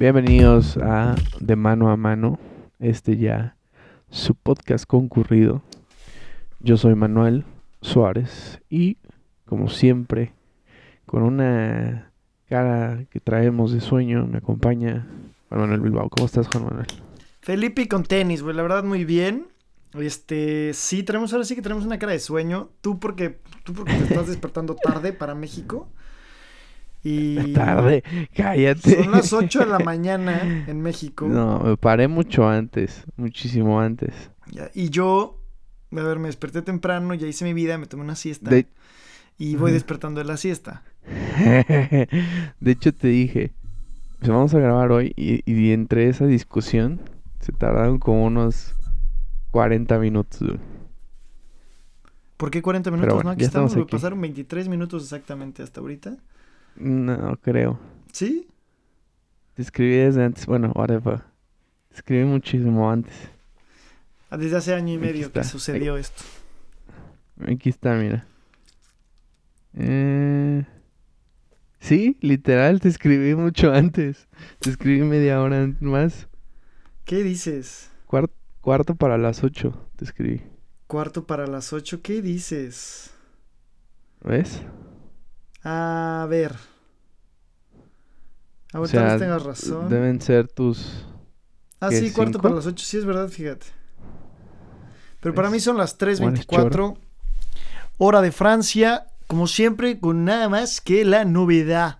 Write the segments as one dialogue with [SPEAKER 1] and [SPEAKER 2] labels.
[SPEAKER 1] Bienvenidos a De Mano a Mano, este ya su podcast concurrido. Yo soy Manuel Suárez y como siempre con una cara que traemos de sueño me acompaña Juan Manuel Bilbao. ¿Cómo estás Juan Manuel?
[SPEAKER 2] Felipe con tenis, güey, la verdad muy bien. Este, sí, tenemos ahora sí que tenemos una cara de sueño. Tú porque, tú porque te estás despertando tarde para México. Y
[SPEAKER 1] Tarde, cállate.
[SPEAKER 2] son las 8 de la mañana en México.
[SPEAKER 1] No, me paré mucho antes, muchísimo antes.
[SPEAKER 2] Y yo, a ver, me desperté temprano, ya hice mi vida, me tomé una siesta.
[SPEAKER 1] De,
[SPEAKER 2] Y voy despertando de la siesta.
[SPEAKER 1] de hecho te dije, pues vamos a grabar hoy y, y entre esa discusión se tardaron como unos 40 minutos. güey.
[SPEAKER 2] ¿Por qué 40 minutos?
[SPEAKER 1] Bueno,
[SPEAKER 2] no, aquí estamos,
[SPEAKER 1] estamos aquí.
[SPEAKER 2] pasaron 23 minutos exactamente hasta ahorita.
[SPEAKER 1] No creo.
[SPEAKER 2] ¿Sí?
[SPEAKER 1] Te escribí desde antes, bueno, whatever. Te escribí muchísimo antes.
[SPEAKER 2] Ah, Desde hace año y
[SPEAKER 1] Aquí
[SPEAKER 2] medio que sucedió esto.
[SPEAKER 1] Aquí está, mira. Eh... Sí, literal, te escribí mucho antes. Te escribí media hora más.
[SPEAKER 2] ¿Qué dices?
[SPEAKER 1] Cuar- cuarto para las 8 te escribí.
[SPEAKER 2] Cuarto para las 8, ¿qué dices?
[SPEAKER 1] ¿Ves?
[SPEAKER 2] A ver.
[SPEAKER 1] O
[SPEAKER 2] Ahorita
[SPEAKER 1] sea,
[SPEAKER 2] tal vez tengas razón.
[SPEAKER 1] deben ser tus...
[SPEAKER 2] ah,
[SPEAKER 1] ¿qué,
[SPEAKER 2] sí, cuarto
[SPEAKER 1] cinco?
[SPEAKER 2] para las 8, sí es verdad, fíjate. Pero para mí son las
[SPEAKER 1] Bueno, es
[SPEAKER 2] 3.24. Hora de Francia, como siempre, con nada más que la novedad.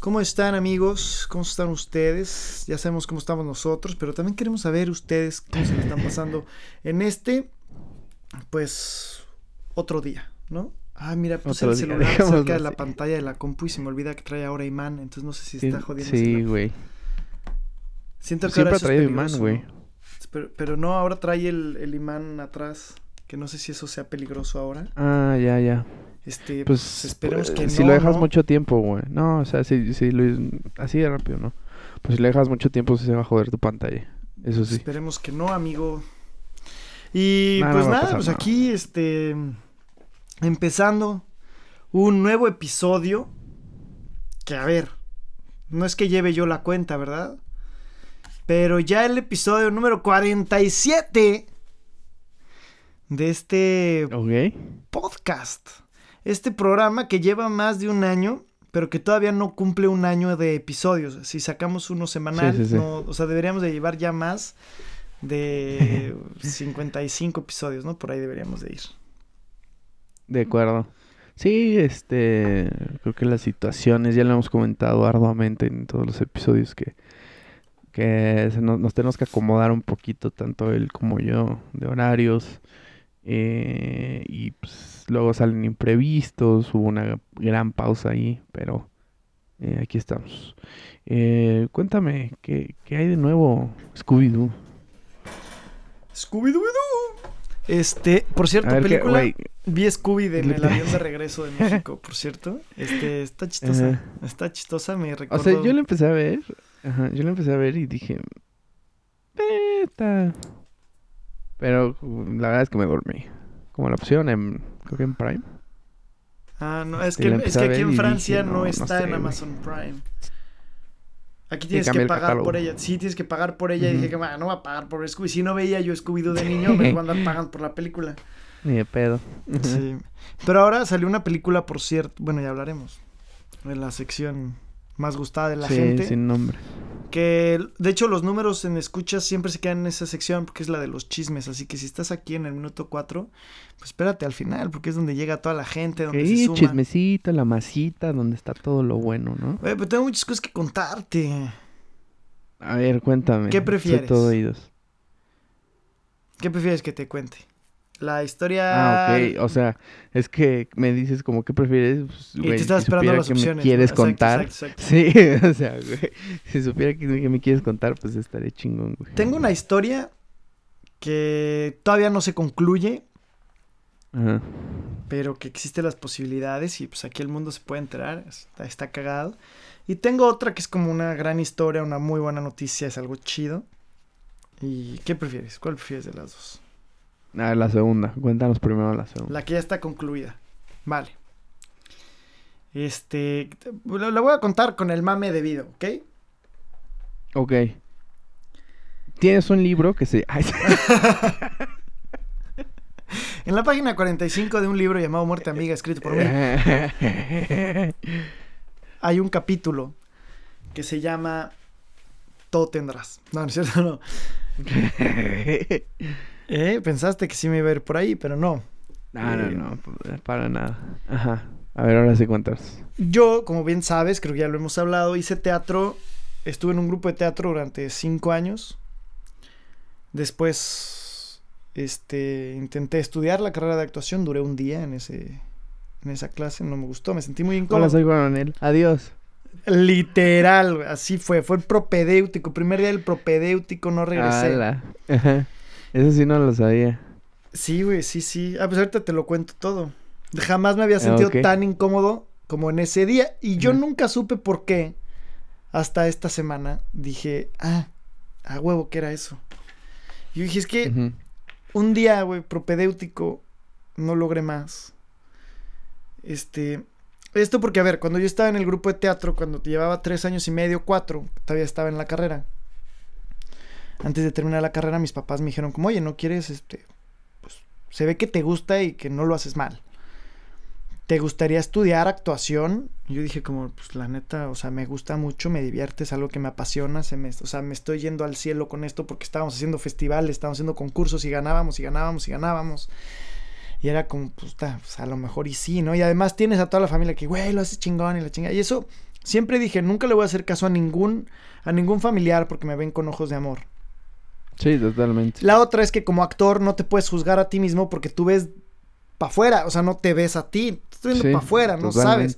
[SPEAKER 2] ¿Cómo están amigos? ¿Cómo están ustedes? Ya sabemos cómo estamos nosotros, pero también queremos saber ustedes cómo se le están pasando en este, pues, otro día, ¿no? Ah, mira, puse
[SPEAKER 1] Otro
[SPEAKER 2] el celular cerca de la pantalla de la compu y se me olvida que trae ahora imán, entonces no sé si está jodiendo.
[SPEAKER 1] Sí, güey.
[SPEAKER 2] Siento que
[SPEAKER 1] Siempre
[SPEAKER 2] ahora
[SPEAKER 1] ha
[SPEAKER 2] eso es
[SPEAKER 1] traído imán, güey.
[SPEAKER 2] Pero, pero no, ahora trae el, el imán atrás, que no sé si eso sea peligroso ahora.
[SPEAKER 1] Ah, ya, ya.
[SPEAKER 2] Este,
[SPEAKER 1] Pues,
[SPEAKER 2] pues, esperemos que
[SPEAKER 1] si
[SPEAKER 2] no,
[SPEAKER 1] lo dejas
[SPEAKER 2] ¿no?
[SPEAKER 1] mucho tiempo, güey. No, o sea, si, si lo... Así de rápido, ¿no? Pues si lo dejas mucho tiempo, se va a joder tu pantalla. Eso sí.
[SPEAKER 2] Esperemos que no, amigo. Y pues
[SPEAKER 1] a
[SPEAKER 2] nada, pues aquí, este, empezando un nuevo episodio. Que a ver, no es que lleve yo la cuenta, ¿verdad? Pero ya el episodio número 47 de este podcast. Este programa que lleva más de un año, pero que todavía no cumple un año de episodios. Si sacamos uno semanal,
[SPEAKER 1] Sí, sí, sí.
[SPEAKER 2] no- o sea, deberíamos de llevar ya más de 55 episodios, ¿no? Por ahí deberíamos de ir.
[SPEAKER 1] De acuerdo. Sí, este, creo que las situaciones, ya lo hemos comentado arduamente en todos los episodios que, que se nos, tenemos que acomodar un poquito, tanto él como yo, de horarios. eh, y pues luego salen imprevistos, hubo una gran pausa ahí, pero eh, aquí estamos. Eh, cuéntame, ¿qué, ¿qué hay de nuevo, Scooby-Doo?
[SPEAKER 2] Scooby-Doo. Este, por cierto,
[SPEAKER 1] A ver, ¿qué-
[SPEAKER 2] película. Vi Scooby de- en el avión de regreso de México, por cierto. Este, está chistosa. Está chistosa, me
[SPEAKER 1] O
[SPEAKER 2] recordó.
[SPEAKER 1] sea, yo lo empecé a ver. Ajá, yo lo empecé a ver y dije. "Eh, está". Pero la verdad es que me dormí. Como la opción en. Creo que en Prime.
[SPEAKER 2] Ah, no, es
[SPEAKER 1] Este,
[SPEAKER 2] que,
[SPEAKER 1] la
[SPEAKER 2] es que aquí en Francia
[SPEAKER 1] dije,
[SPEAKER 2] no,
[SPEAKER 1] no, no
[SPEAKER 2] está
[SPEAKER 1] sé,
[SPEAKER 2] en. Amazon Prime. Aquí tienes que pagar por ella. Sí, tienes que pagar por ella. Y dije que "Ah, no va a pagar por Scooby. Si no veía yo Scooby-Doo de niño, me voy a andar pagando por la película.
[SPEAKER 1] Ni de pedo.
[SPEAKER 2] Sí. Pero ahora salió una película, por cierto. Bueno, ya hablaremos. En la sección más gustada de la
[SPEAKER 1] sí,
[SPEAKER 2] gente.
[SPEAKER 1] sin nombre.
[SPEAKER 2] Que de hecho los números en escuchas siempre se quedan en esa sección porque es la de los chismes. Así que si estás aquí en el minuto 4, pues espérate al final porque es donde llega toda la gente, donde se
[SPEAKER 1] Sí,
[SPEAKER 2] suma.
[SPEAKER 1] chismecito, la masita, donde está todo lo bueno, ¿no?
[SPEAKER 2] Oye, pero tengo muchas cosas que contarte.
[SPEAKER 1] A ver, cuéntame.
[SPEAKER 2] ¿Qué
[SPEAKER 1] soy
[SPEAKER 2] prefieres?
[SPEAKER 1] todo oídos.
[SPEAKER 2] ¿Qué prefieres que te cuente? La historia...
[SPEAKER 1] Ah, ok. O sea, es que me dices como que prefieres. Pues,
[SPEAKER 2] Y te estás
[SPEAKER 1] si
[SPEAKER 2] esperando las
[SPEAKER 1] que
[SPEAKER 2] opciones.
[SPEAKER 1] me quieres contar.
[SPEAKER 2] exacto, exacto.
[SPEAKER 1] Sí, o sea, güey. Si supiera que, que me quieres contar, pues estaría chingón, güey.
[SPEAKER 2] Tengo una historia que todavía no se concluye,
[SPEAKER 1] Ajá.
[SPEAKER 2] pero que existen las posibilidades y pues aquí el mundo se puede enterar, está, está cagado. Y tengo otra que es como una gran historia, una muy buena noticia, es algo chido. ¿Y qué prefieres? ¿Cuál prefieres de las dos?
[SPEAKER 1] A ver, la segunda. Cuéntanos primero la segunda.
[SPEAKER 2] La que ya está concluida. Vale. Este, la la voy a contar con el mame debido, ¿ok?
[SPEAKER 1] Ok. Tienes un libro que se...
[SPEAKER 2] En la página 45 de un libro llamado Muerte Amiga, escrito por mí, hay un capítulo que se llama Todo tendrás. No, no es cierto, no. Eh, Pensaste que sí me iba a ir por ahí, pero no.
[SPEAKER 1] no, no,
[SPEAKER 2] Eh,
[SPEAKER 1] no, para nada. Ajá. A ver, ahora sí cuentas.
[SPEAKER 2] Yo, como bien sabes, creo que ya lo hemos hablado, hice teatro, estuve en un grupo de teatro durante cinco años. Después, este, intenté estudiar la carrera de actuación, duré un día en ese, en esa clase, no me gustó, me sentí muy
[SPEAKER 1] Hola,
[SPEAKER 2] incómodo.
[SPEAKER 1] soy Coronel. Adiós.
[SPEAKER 2] Literal, así fue, fue el propedéutico, primer día del propedéutico, no regresé.
[SPEAKER 1] Ala. Ajá. Eso sí no lo sabía.
[SPEAKER 2] Sí, güey, sí, sí. Ah, pues ahorita te lo cuento todo. Jamás me había sentido
[SPEAKER 1] ok.
[SPEAKER 2] tan incómodo como en ese día. Y yo nunca supe por qué. Hasta esta semana dije, ah, a huevo que era eso. Yo dije, es que un día, güey, propedéutico, no logré más. Este. Esto porque, a ver, cuando yo estaba en el grupo de teatro, cuando llevaba tres años y medio, cuatro, todavía estaba en la carrera. Antes de terminar la carrera, mis papás me dijeron como, oye, ¿no quieres, este, pues, se ve que te gusta y que no lo haces mal. ¿Te gustaría estudiar actuación? Yo dije como, pues, la neta, o sea, me gusta mucho, me divierte, es algo que me apasiona, se me, o sea, me estoy yendo al cielo con esto porque estábamos haciendo festivales, estábamos haciendo concursos y ganábamos y ganábamos y ganábamos. Y era como, pues, ta, pues, a lo mejor y sí, ¿no? Y además tienes a toda la familia que, güey, lo haces chingón y la chinga. Y eso, siempre dije, nunca le voy a hacer caso a ningún, a ningún familiar porque me ven con ojos de amor.
[SPEAKER 1] Sí, totalmente.
[SPEAKER 2] La otra es que como actor no te puedes juzgar a ti mismo porque tú ves para afuera, o sea, no te ves a ti, estás viendo
[SPEAKER 1] Sí,
[SPEAKER 2] para afuera, no sabes.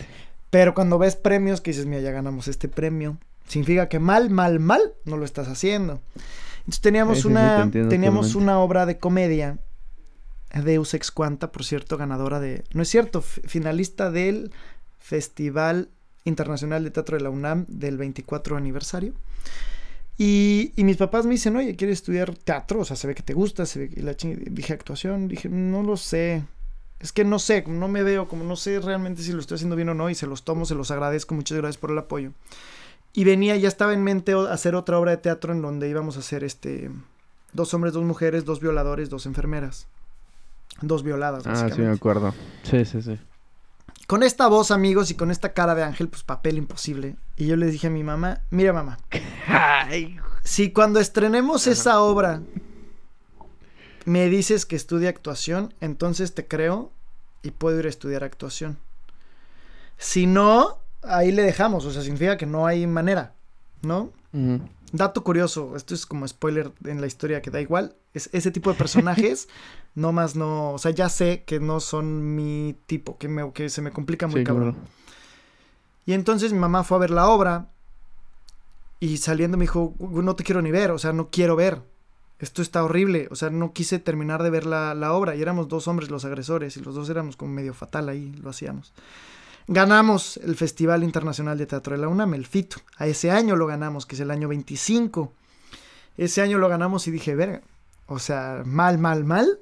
[SPEAKER 2] Pero cuando ves premios que dices, mira, ya ganamos este premio, significa que mal, mal, mal no lo estás haciendo. Entonces teníamos
[SPEAKER 1] Sí, sí, sí,
[SPEAKER 2] una
[SPEAKER 1] te
[SPEAKER 2] teníamos
[SPEAKER 1] totalmente.
[SPEAKER 2] una obra de comedia Deus Ex Quanta, por cierto, ganadora de, no es cierto, finalista del Festival Internacional de Teatro de la UNAM del 24 aniversario. Y, y mis papás me dicen, oye, ¿quieres estudiar teatro? O sea, se ve que te gusta, se ve que la ching-". Dije, actuación, dije, no lo sé. Es que no sé, no me veo, como no sé realmente si lo estoy haciendo bien o no, y se los tomo, se los agradezco, muchas gracias por el apoyo. Y venía, ya estaba en mente hacer otra obra de teatro en donde íbamos a hacer este dos hombres, dos mujeres, dos violadores, dos enfermeras. Dos violadas,
[SPEAKER 1] Ah, sí, me acuerdo. Sí, sí, sí.
[SPEAKER 2] Con esta voz, amigos, y con esta cara de ángel, pues papel imposible. Y yo le dije a mi mamá, mira mamá,
[SPEAKER 1] Ay,
[SPEAKER 2] si cuando estrenemos
[SPEAKER 1] Ajá.
[SPEAKER 2] esa obra me dices que estudie actuación, entonces te creo y puedo ir a estudiar actuación. Si no, ahí le dejamos, o sea, significa que no hay manera, ¿no?
[SPEAKER 1] Ujú.
[SPEAKER 2] Dato curioso, esto es como spoiler en la historia que da igual, es ese tipo de personajes, no más no, o sea, ya sé que no son mi tipo, que, me, que se me complica muy
[SPEAKER 1] Sí,
[SPEAKER 2] cabrón.
[SPEAKER 1] claro.
[SPEAKER 2] Y entonces mi mamá fue a ver la obra y saliendo me dijo, "Gu- no te quiero ni ver, o sea, no quiero ver. Esto está horrible, o sea, no quise terminar de ver la, la obra y éramos dos hombres los agresores y los dos éramos como medio fatal ahí, lo hacíamos. Ganamos el Festival Internacional de Teatro de la UNAM, el FITO. A ese año lo ganamos, que es el año 25. Ese año lo ganamos y dije, verga, o sea, mal, mal, mal.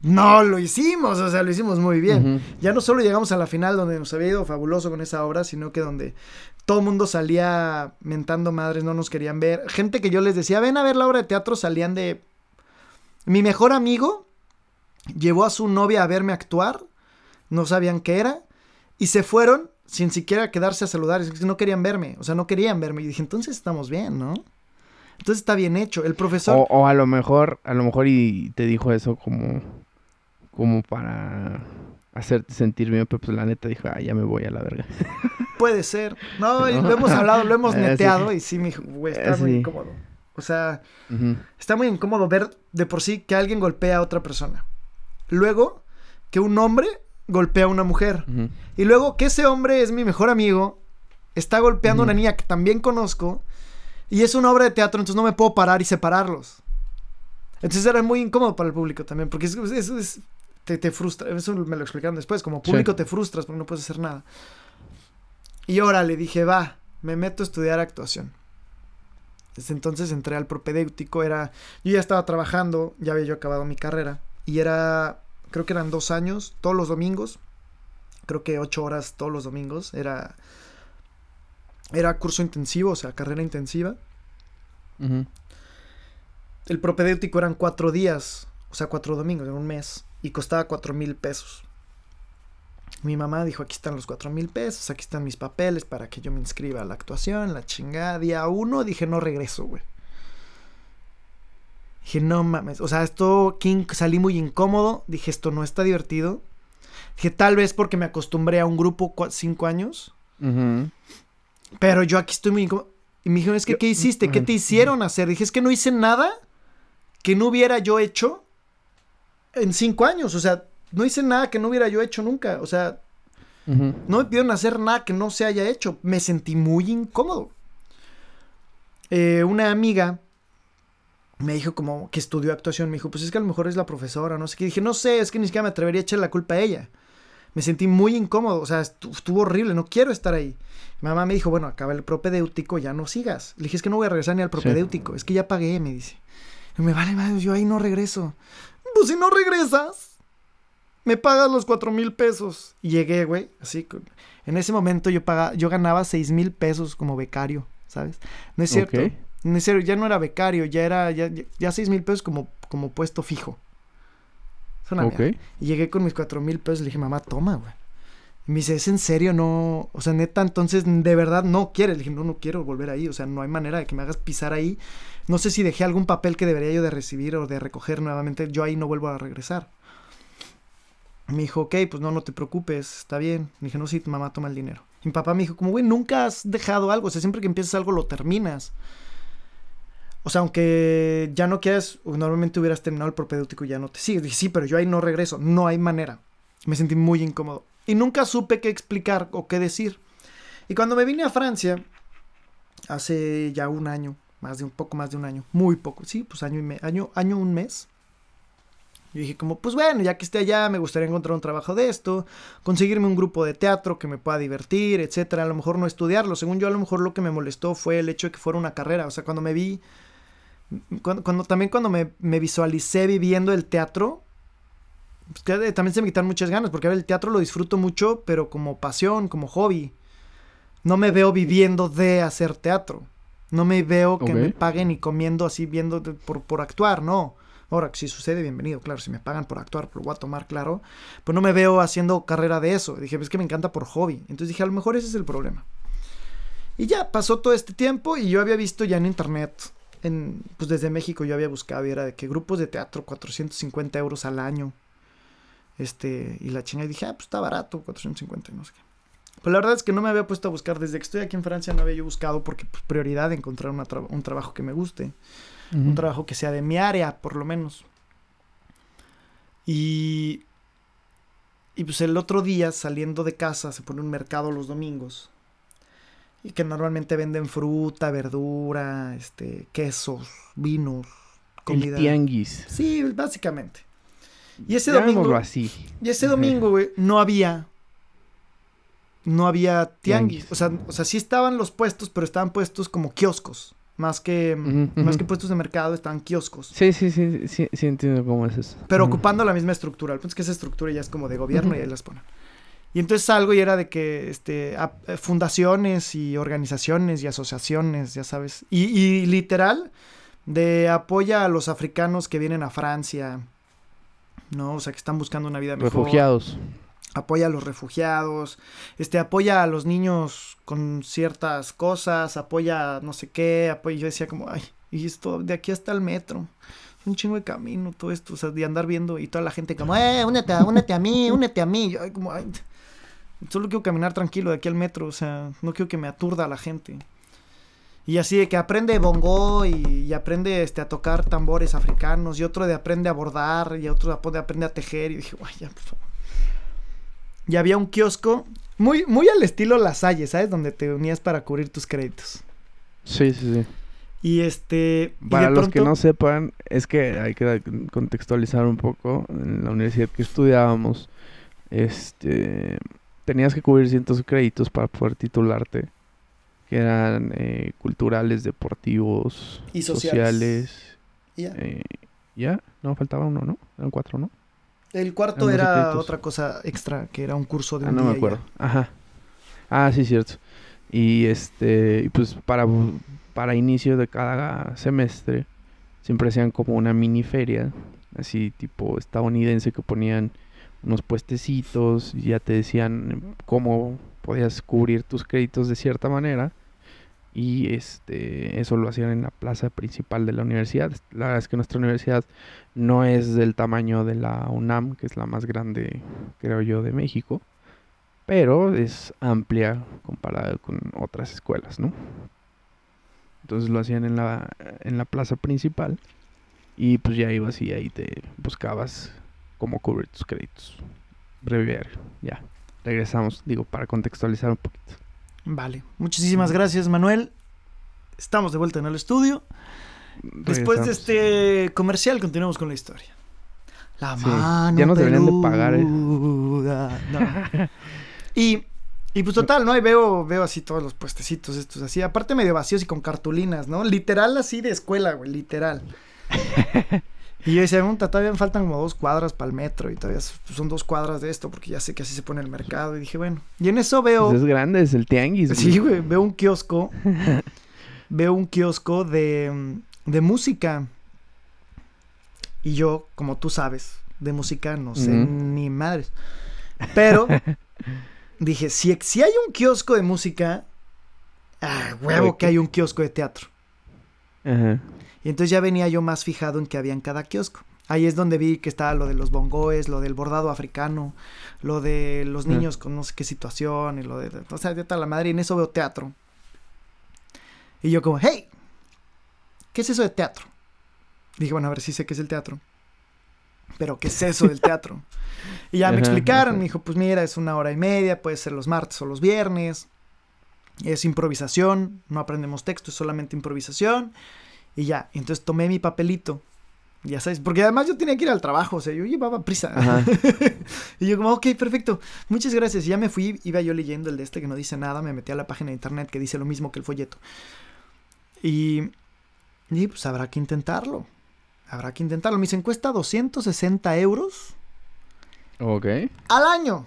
[SPEAKER 2] No lo hicimos, o sea, lo hicimos muy bien. Ya no solo llegamos a la final donde nos había ido fabuloso con esa obra, sino que donde todo el mundo salía mentando madres, no nos querían ver. Gente que yo les decía, ven a ver la obra de teatro, salían de... Mi mejor amigo llevó a su novia a verme actuar, no sabían qué era, y se fueron sin siquiera quedarse a saludar, es que no querían verme, o sea, no querían verme. Y dije, entonces estamos bien, ¿no? Entonces está bien hecho. El profesor...
[SPEAKER 1] O, o a lo mejor, a lo mejor y te dijo eso como, como para hacerte sentir bien, pero pues la neta dijo, ah, ya me voy a la verga.
[SPEAKER 2] Puede ser. No, lo hemos hablado, lo hemos
[SPEAKER 1] sí.
[SPEAKER 2] neteado y sí, me dijo, güey, está muy incómodo. O sea, está muy incómodo ver de por sí que alguien golpea a otra persona. Luego, que un hombre golpea a una mujer. Y luego que ese hombre es mi mejor amigo, está golpeando a una niña que también conozco. Y es una obra de teatro, entonces no me puedo parar y separarlos. Entonces era muy incómodo para el público también, porque eso es, es- te, te frustra. Eso me lo explicaron después. Como público
[SPEAKER 1] Sí.
[SPEAKER 2] te frustras porque no puedes hacer nada. Y ahora le dije, va, me meto a estudiar actuación. Desde entonces entré al propedéutico, era, yo ya estaba trabajando, ya había yo acabado mi carrera, y era, creo que eran dos años, todos los domingos, creo que ocho horas todos los domingos, era, era curso intensivo, o sea, carrera intensiva. El propedéutico eran cuatro días, o sea, cuatro domingos, en un mes, y costaba cuatro mil pesos. Mi mamá dijo, aquí están los cuatro mil pesos, aquí están mis papeles para que yo me inscriba a la actuación, la chingada. Día uno dije, no regreso, güey. Dije, no mames, o sea, esto, King, salí muy incómodo, dije, esto no está divertido. Dije, tal vez porque me acostumbré a un grupo cinco años, pero yo aquí estoy muy incómodo. Y me dijeron, es que,
[SPEAKER 1] Yo-
[SPEAKER 2] ¿qué hiciste? ¿Qué te hicieron hacer? Dije, es que no hice nada que no hubiera yo hecho en cinco años. O sea, no hice nada que no hubiera yo hecho nunca. O sea, no me pidieron hacer nada que no se haya hecho. Me sentí muy incómodo. Eh, una amiga me dijo como que estudió actuación. Me dijo, pues es que a lo mejor es la profesora, no sé qué. Dije, no sé, es que ni siquiera me atrevería a echar la culpa a ella. Me sentí muy incómodo, o sea, estu- estuvo horrible, no quiero estar ahí. Mi mamá me dijo, bueno, acaba el propedéutico, ya no sigas. Le dije, es que no voy a regresar ni al propedéutico, es que ya pagué, me dice. Y me vale, madre, yo ahí no regreso. Pues si no regresas, me pagas los cuatro mil pesos. Y llegué, güey, así. En ese momento yo pagaba, yo ganaba seis mil pesos como becario, ¿sabes? No es cierto.
[SPEAKER 1] Ok.
[SPEAKER 2] Es cierto, ya no era becario, ya era, ya, ya, ya seis mil pesos como, como puesto fijo. Es una
[SPEAKER 1] Ok.
[SPEAKER 2] mierda. Y llegué con mis cuatro mil pesos y le dije, mamá, toma, güey. Y me dice, ¿es en serio? No, o sea, neta, entonces, ¿de verdad no quieres? Le dije, no, no quiero volver ahí, o sea, no hay manera de que me hagas pisar ahí. No sé si dejé algún papel que debería yo de recibir o de recoger nuevamente, yo ahí no vuelvo a regresar. Me dijo, ok, pues no, no te preocupes, está bien. Le dije, no, sí, mamá, toma el dinero. Y mi papá me dijo, como, güey, nunca has dejado algo, o sea, siempre que empiezas algo lo terminas. O sea, aunque ya no quieras, normalmente hubieras terminado el propedéutico y ya no te sigues. Dije, sí, pero yo ahí no regreso, no hay manera. Me sentí muy incómodo. Y nunca supe qué explicar o qué decir. Y cuando me vine a Francia, hace ya un año, más de un poco más de un año, muy poco, sí, pues año y me, año, año, un mes. Yo dije como, pues bueno, ya que esté allá, me gustaría encontrar un trabajo de esto, conseguirme un grupo de teatro que me pueda divertir, etcétera. A lo mejor no estudiarlo. Según yo, a lo mejor lo que me molestó fue el hecho de que fuera una carrera. O sea, cuando me vi, cuando, cuando- también cuando me, me visualicé viviendo el teatro, pues, que también se me quitaron muchas ganas, porque el teatro lo disfruto mucho, pero como pasión, como hobby. No me veo viviendo de hacer teatro. No me veo que me paguen y comiendo así, viendo de- por, por actuar, no. Ahora, si sucede, bienvenido, claro. Si me pagan por actuar, pues lo voy a tomar, claro. Pero no me veo haciendo carrera de eso. Dije, es que me encanta por hobby. Entonces dije, a lo mejor ese es el problema. Y ya, pasó todo este tiempo y yo había visto ya en internet, en, pues desde México yo había buscado y era de que grupos de teatro, 450 euros al año. Este, y la chinga, y dije, ah, pues está barato, 450 y no sé qué. Pero la verdad es que no me había puesto a buscar, desde que estoy aquí en Francia no había yo buscado porque pues, prioridad encontrar una tra- un trabajo que me guste un trabajo que sea de mi área, por lo menos. Y, y pues el otro día, saliendo de casa, se pone un mercado los domingos. Y que normalmente venden fruta, verdura, este, quesos, vinos,
[SPEAKER 1] El
[SPEAKER 2] comida.
[SPEAKER 1] tianguis.
[SPEAKER 2] Sí, básicamente. Y ese
[SPEAKER 1] Llamémoslo
[SPEAKER 2] domingo,
[SPEAKER 1] así.
[SPEAKER 2] y ese domingo, güey, no había. No había tianguis.
[SPEAKER 1] Tianguis.
[SPEAKER 2] O sea, o sea, sí estaban los puestos, pero estaban puestos como kioscos. Más que, más que puestos de mercado, estaban kioscos.
[SPEAKER 1] Sí, sí, sí, sí, sí entiendo cómo es eso.
[SPEAKER 2] Pero ocupando la misma estructura. El punto es que esa estructura ya es como de gobierno y ahí las ponen. Y entonces salgo y era de que este, a- eh, fundaciones y organizaciones y asociaciones, ya sabes. Y, y literal, de apoya a los africanos que vienen a Francia. ¿No? O sea, que están buscando una vida mejor.
[SPEAKER 1] Refugiados.
[SPEAKER 2] Apoya a los refugiados. Este, apoya a los niños con ciertas cosas. Apoya no sé qué. Apoya. Yo decía como, ay, y esto de aquí hasta el metro. Un chingo de camino, todo esto. O sea, de andar viendo y toda la gente como, eh, únete, únete a mí, únete a mí. Yo, como, ay, solo quiero caminar tranquilo de aquí al metro. O sea, no quiero que me aturda la gente. Y así de que aprende bongo y, y aprende este, a tocar tambores africanos. Y otro de aprende a bordar. Y otro de aprende a tejer. Y dije, ay, ya, por favor. Y había un kiosco muy, muy al estilo La Salle, ¿sabes? Donde te unías para cubrir tus créditos.
[SPEAKER 1] Sí, sí, sí.
[SPEAKER 2] Y este. y
[SPEAKER 1] Para
[SPEAKER 2] de
[SPEAKER 1] los que no sepan, es que hay que contextualizar un poco. En la universidad que estudiábamos, este, tenías que cubrir ciertos créditos para poder titularte, que eran eh, culturales, deportivos,
[SPEAKER 2] Y sociales.
[SPEAKER 1] eh, ya, no, faltaba uno, ¿no? Eran cuatro, ¿no?
[SPEAKER 2] El cuarto
[SPEAKER 1] eran
[SPEAKER 2] era otra cosa extra, que era un curso de
[SPEAKER 1] Ah,
[SPEAKER 2] un
[SPEAKER 1] no me
[SPEAKER 2] ya.
[SPEAKER 1] acuerdo. Ajá. Ah, sí, cierto. Y este, pues para, para inicio de cada semestre siempre hacían como una mini feria, así tipo estadounidense que ponían unos puestecitos ya te decían cómo podías cubrir tus créditos de cierta manera y este eso lo hacían en la plaza principal de la universidad. La verdad es que nuestra universidad no es del tamaño de la UNAM, que es la más grande, creo yo, de México, pero es amplia comparada con otras escuelas, ¿no? Entonces lo hacían en la, en la plaza principal y pues ya ibas y ahí te buscabas cómo cubrir tus créditos. Breviario, ya. Regresamos, digo, para contextualizar un poquito.
[SPEAKER 2] Vale, muchísimas gracias Manuel. Estamos de vuelta en el estudio. Después de este comercial continuamos con la historia. La mano
[SPEAKER 1] ya nos deberían de pagar. ¿eh?
[SPEAKER 2] y, y pues total, ¿no? Y veo, veo así todos los puestecitos estos así. Aparte medio vacíos y con cartulinas, ¿no? Literal así de escuela, güey, literal. Y yo decía, todavía me faltan como dos cuadras para el metro y todavía son dos cuadras de esto porque ya sé que así se pone el mercado. Y dije, bueno, y en eso veo...
[SPEAKER 1] Pues es grande, es el tianguis.
[SPEAKER 2] Sí, güey, veo un kiosco. veo un kiosco de, de música. Y yo, como tú sabes, de música no sé ni madres. Pero dije, si, si hay un kiosco de música, ah, huevo que hay un kiosco de teatro. Ajá. Y entonces ya venía yo más fijado en que había en cada kiosco. Ahí es donde vi que estaba lo de los bongoes, lo del bordado africano, lo de los niños con no sé qué situación, y lo de. O sea, de tal la madre, y en eso veo teatro. Y yo, como, hey, ¿qué es eso de teatro? Dije, bueno, a ver si sé qué es el teatro. Pero, ¿qué es eso del teatro? Y ya me explicaron, me dijo, pues mira, es una hora y media, puede ser los martes o los viernes. Es improvisación, no aprendemos texto, es solamente improvisación. Y ya, entonces tomé mi papelito. Ya sabes, porque además yo tenía que ir al trabajo, o sea, yo llevaba prisa. y yo como, ok, perfecto, muchas gracias. Y ya me fui, iba yo leyendo el de este que no dice nada, me metí a la página de internet que dice lo mismo que el folleto. Y, y pues habrá que intentarlo. Habrá que intentarlo. Me dicen, cuesta 260 euros.
[SPEAKER 1] Ok.
[SPEAKER 2] Al año.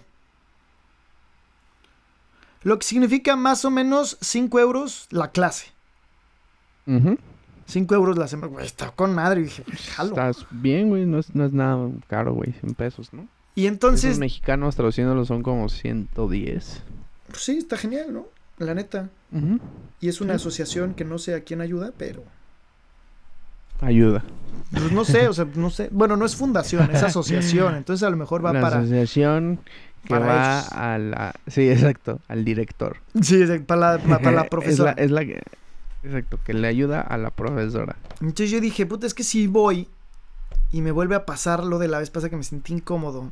[SPEAKER 2] Lo que significa más o menos 5 euros la clase. 5 euros la semana, güey, está con madre. Y dije, jalo.
[SPEAKER 1] Estás bien, güey, no es, no es nada caro, güey, 100 pesos, ¿no?
[SPEAKER 2] Y entonces.
[SPEAKER 1] Los mexicanos traduciéndolo son como 110.
[SPEAKER 2] Pues sí, está genial, ¿no? La neta. Y es una asociación que no sé a quién ayuda, pero.
[SPEAKER 1] Ayuda.
[SPEAKER 2] Pues no sé, o sea, no sé. Bueno, no es fundación, es asociación. Entonces a lo mejor va para.
[SPEAKER 1] Asociación que va a la. Sí, exacto, al director.
[SPEAKER 2] Sí, para la, para la profesora.
[SPEAKER 1] es la, es la que. Exacto, que le ayuda a la profesora.
[SPEAKER 2] Entonces yo dije, puta, es que si voy y me vuelve a pasar lo de la vez pasada que me sentí incómodo,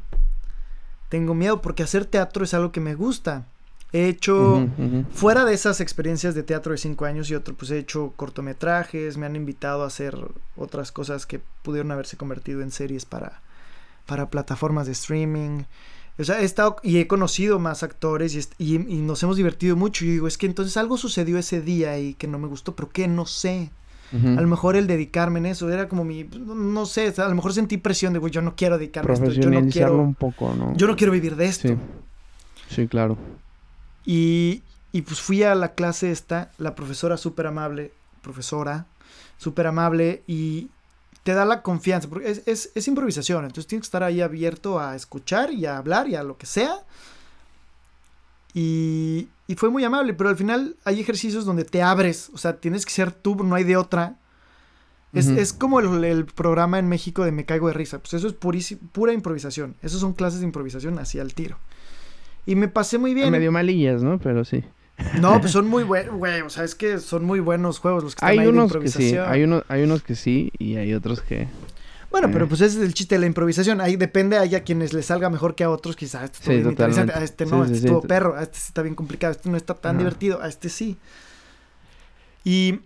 [SPEAKER 2] tengo miedo porque hacer teatro es algo que me gusta. He hecho, fuera de esas experiencias de teatro de cinco años y otro, pues he hecho cortometrajes, me han invitado a hacer otras cosas que pudieron haberse convertido en series para, para plataformas de streaming. O sea, he estado y he conocido más actores y, nos hemos divertido mucho. Y digo, es que entonces algo sucedió ese día y que no me gustó, pero ¿qué? No sé. A lo mejor el dedicarme en eso era como mi, no sé, a lo mejor sentí presión de, güey, yo no quiero dedicarme a esto, yo no quiero,
[SPEAKER 1] un poco, ¿no?
[SPEAKER 2] Yo no quiero vivir de esto.
[SPEAKER 1] Sí, claro.
[SPEAKER 2] Y, y pues fui a la clase esta, la profesora súper amable, profesora, súper amable y te da la confianza, porque es, es, improvisación, entonces tienes que estar ahí abierto a escuchar y a hablar y a lo que sea. Y, y fue muy amable, pero al final hay ejercicios donde te abres, o sea, tienes que ser tú, no hay de otra. Es, es como el, el, programa en México de Me Caigo de Risa, pues eso es pura improvisación, esos son clases de improvisación así al tiro. Y me pasé muy bien.
[SPEAKER 1] Medio malillas, ¿no? Pero sí.
[SPEAKER 2] No, pues son muy buenos, güey. O sea, es que son muy buenos juegos los que están
[SPEAKER 1] hay
[SPEAKER 2] ahí
[SPEAKER 1] unos
[SPEAKER 2] de improvisación.
[SPEAKER 1] Que sí, hay, uno, hay unos que sí y hay otros que.
[SPEAKER 2] Bueno, pero eh. pues ese es el chiste de la improvisación. Ahí depende, hay a quienes les salga mejor que a otros, quizás este estuvo bien interesante, a este no, este estuvo perro, a este sí está bien complicado, a este no está tan divertido, a este sí. Y.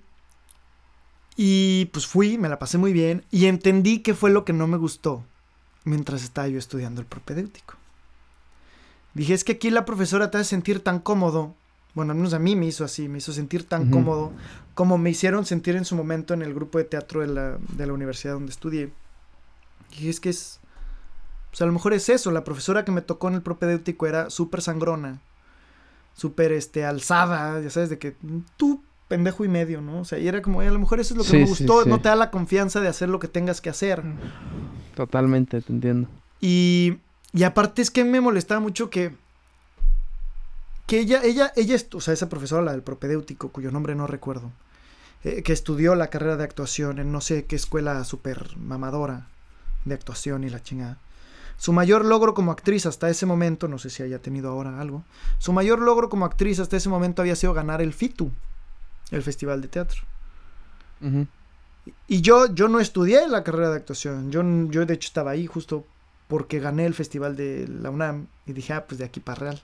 [SPEAKER 2] Y pues fui, me la pasé muy bien y entendí qué fue lo que no me gustó mientras estaba yo estudiando el propedéutico. Dije, es que aquí la profesora te hace sentir tan cómodo bueno, al menos a mí me hizo así, me hizo sentir tan cómodo como me hicieron sentir en su momento en el grupo de teatro de la, de la universidad donde estudié. Y es que es, pues a lo mejor es eso, la profesora que me tocó en el propedéutico era súper sangrona, súper este, alzada, ya sabes, de que tú pendejo y medio, ¿no? O sea, y era como, a lo mejor eso es lo que me gustó, no te da la confianza de hacer lo que tengas que hacer.
[SPEAKER 1] Totalmente, te entiendo.
[SPEAKER 2] Y, y aparte es que me molestaba mucho que que ella, ella, ella, o sea, esa profesora, la del propedéutico, cuyo nombre no recuerdo, eh, que estudió la carrera de actuación en no sé qué escuela súper mamadora de actuación y la chingada. Su mayor logro como actriz hasta ese momento, no sé si haya tenido ahora algo, su mayor logro como actriz hasta ese momento había sido ganar el FITU, el Festival de Teatro. Y yo, yo no estudié la carrera de actuación, yo, yo de hecho estaba ahí justo porque gané el Festival de la UNAM y dije, ah, pues de aquí para real,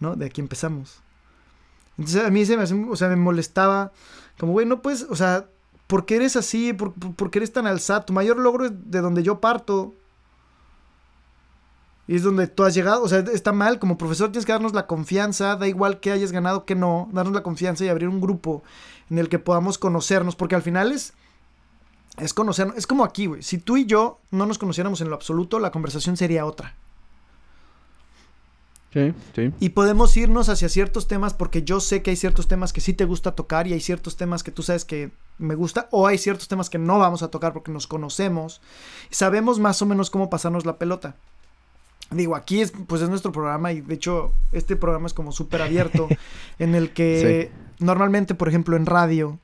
[SPEAKER 2] ¿no? De aquí empezamos. Entonces a mí se me, o sea, me molestaba, como, güey, no puedes, o sea, ¿por qué eres así? ¿Por, qué eres tan alzado? Tu mayor logro es de donde yo parto. Y es donde tú has llegado, o sea, está mal, como profesor tienes que darnos la confianza, da igual que hayas ganado que no, darnos la confianza y abrir un grupo en el que podamos conocernos, porque al final es, es conocernos, es como aquí, güey, si tú y yo no nos conociéramos en lo absoluto, la conversación sería otra.
[SPEAKER 1] Sí, sí.
[SPEAKER 2] Y podemos irnos hacia ciertos temas porque yo sé que hay ciertos temas que sí te gusta tocar y hay ciertos temas que tú sabes que me gusta o hay ciertos temas que no vamos a tocar porque nos conocemos. Sabemos más o menos cómo pasarnos la pelota. Digo, aquí es, pues es nuestro programa y de hecho este programa es como súper abierto en el que normalmente, por ejemplo, en radio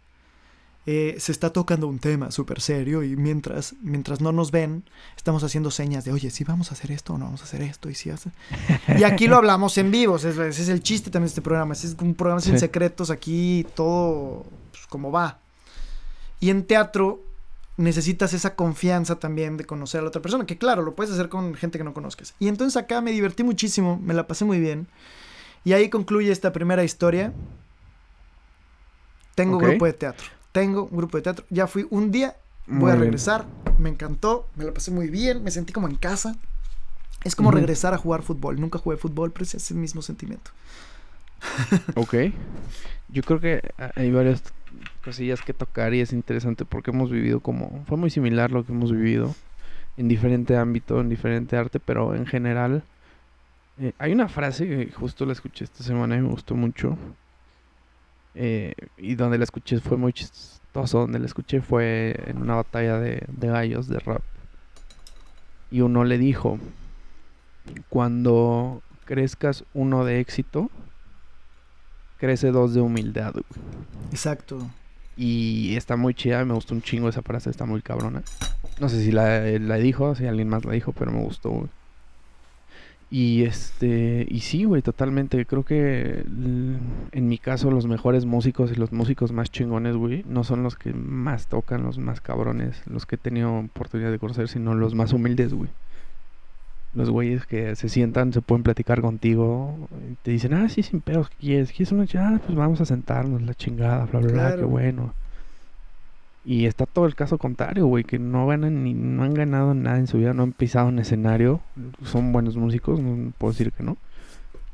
[SPEAKER 2] eh, se está tocando un tema súper serio y mientras, mientras no nos ven, estamos haciendo señas de, oye, si vamos a hacer esto o no vamos a hacer esto. Y, si hace... y aquí lo hablamos en vivo, ese es, el chiste también de este programa, es un programa sin secretos, aquí todo pues, como va. Y en teatro necesitas esa confianza también de conocer a la otra persona, que claro, lo puedes hacer con gente que no conozcas. Y entonces acá me divertí muchísimo, me la pasé muy bien. Y ahí concluye esta primera historia. Tengo grupo de teatro. Tengo un grupo de teatro. Ya fui un día, voy a regresar. Me encantó, me la pasé muy bien, me sentí como en casa. Es como regresar a jugar fútbol. Nunca jugué fútbol, pero es el mismo sentimiento.
[SPEAKER 1] ok. Yo creo que hay varias cosillas que tocar y es interesante porque hemos vivido como... Fue muy similar lo que hemos vivido en diferente ámbito, en diferente arte, pero en general... Eh, hay una frase que justo la escuché esta semana y me gustó mucho. Eh, y donde la escuché fue muy chistoso. Donde la escuché fue en una batalla de, de gallos de rap. Y uno le dijo, cuando crezcas uno de éxito, crece dos de humildad,
[SPEAKER 2] Exacto.
[SPEAKER 1] Y está muy chida, me gustó un chingo esa frase, está muy cabrona. No sé si la, la dijo, si alguien más la dijo, pero me gustó, güey. Y este, y sí, güey, totalmente. Creo que en mi caso los mejores músicos y los músicos más chingones, güey, no son los que más tocan, los más cabrones, los que he tenido oportunidad de conocer, sino los más humildes, güey los güeyes que se sientan, se pueden platicar contigo, y te dicen, ah, sí, sin pedos, ¿qué quieres? ¿Quieres una ah, Pues vamos a sentarnos, la chingada, bla, bla, bla, qué bueno. Y está todo el caso contrario, güey, que no ganan ni no han ganado nada en su vida, no han pisado un escenario, son buenos músicos, no puedo decir que no.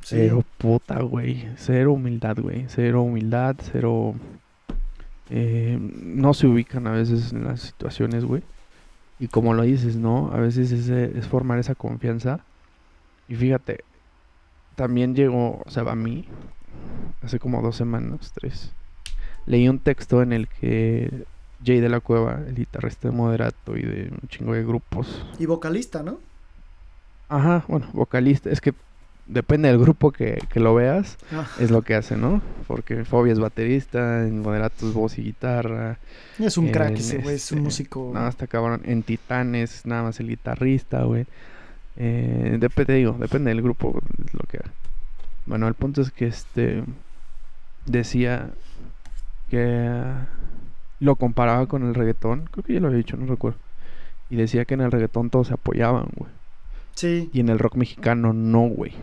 [SPEAKER 1] Cero puta, güey, cero humildad, güey, cero humildad, cero... Eh, no se ubican a veces en las situaciones, güey. Y como lo dices, ¿no? A veces es, formar esa confianza. Y fíjate, también llegó, o sea, a mí, hace como dos semanas, tres, leí un texto en el que Jay de la Cueva, el guitarrista de Moderato y de un chingo de grupos.
[SPEAKER 2] Y vocalista, ¿no?
[SPEAKER 1] Ajá, bueno, vocalista. Es que depende del grupo que, lo veas, ah. es lo que hace, ¿no? Porque Fobia es baterista, en Moderato es voz y guitarra.
[SPEAKER 2] Es un crack ese, güey, es un este, músico.
[SPEAKER 1] Nada más está cabrón. En Titanes, nada más el guitarrista, güey. Eh, depende, digo, depende del grupo, es lo que Bueno, el punto es que este decía que lo comparaba con el reggaetón. Creo que ya lo había dicho, no recuerdo. Y decía que en el reggaetón todos se apoyaban, güey.
[SPEAKER 2] Sí.
[SPEAKER 1] Y en el rock mexicano no, güey.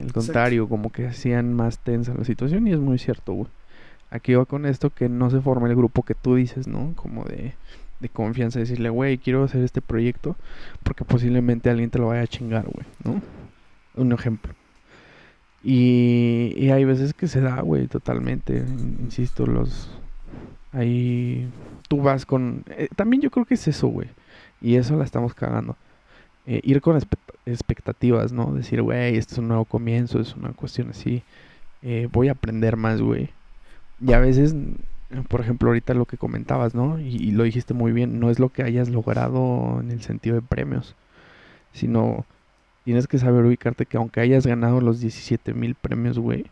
[SPEAKER 1] Al contrario, como que hacían más tensa la situación y es muy cierto, güey. Aquí va con esto que no se forma el grupo que tú dices, ¿no? Como de, de confianza, decirle, güey, quiero hacer este proyecto porque posiblemente alguien te lo vaya a chingar, güey, ¿no? Un ejemplo. Y, y hay veces que se da, güey, totalmente. Insisto, los... Ahí tú vas con... Eh, también yo creo que es eso, güey. Y eso la estamos cagando. Eh, ir con expectativas, ¿no? Decir, güey, este es un nuevo comienzo, es una cuestión así. eh, voy a aprender más, güey. Y a veces, por ejemplo, ahorita lo que comentabas, ¿no? Y, y lo dijiste muy bien, no es lo que hayas logrado en el sentido de premios, sino tienes que saber ubicarte que aunque hayas ganado los 17 mil premios, güey,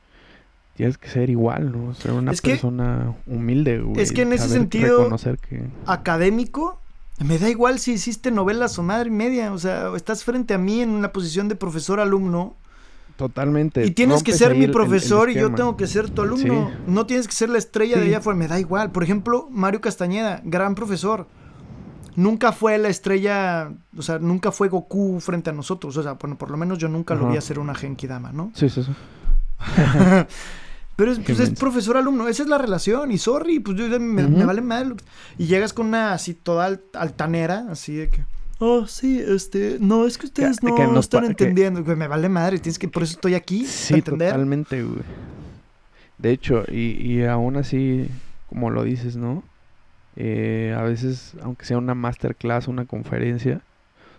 [SPEAKER 1] tienes que ser igual, ¿no? Ser una
[SPEAKER 2] Es que-
[SPEAKER 1] persona humilde, güey.
[SPEAKER 2] es que en ese sentido-
[SPEAKER 1] que...
[SPEAKER 2] Académico, me da igual si hiciste novelas o madre media. O sea, estás frente a mí en una posición de profesor-alumno.
[SPEAKER 1] Totalmente.
[SPEAKER 2] Y tienes que ser mi
[SPEAKER 1] el- el- el
[SPEAKER 2] profesor y yo tengo que ser tu alumno.
[SPEAKER 1] Sí.
[SPEAKER 2] No tienes que ser la estrella de allá afuera, me da igual. Por ejemplo, Mario Castañeda, gran profesor. Nunca fue la estrella, o sea, nunca fue Goku frente a nosotros. O sea, bueno, por lo menos yo nunca lo vi hacer una Genki Dama, ¿no?
[SPEAKER 1] Sí, sí, sí.
[SPEAKER 2] Pero es, pues es profesor-alumno, esa es la relación. Y sorry, pues yo, me, vale mal. Y llegas con una así toda al- altanera, así de que. Oh, sí, este. No, es que ustedes
[SPEAKER 1] Que-
[SPEAKER 2] no
[SPEAKER 1] que
[SPEAKER 2] están entendiendo. Güey, me vale madre, tienes que. Por eso estoy aquí.
[SPEAKER 1] Sí,
[SPEAKER 2] entender.
[SPEAKER 1] totalmente, güey. De hecho, y, y aún así, como lo dices, ¿no? Eh, a veces, aunque sea una masterclass, una conferencia,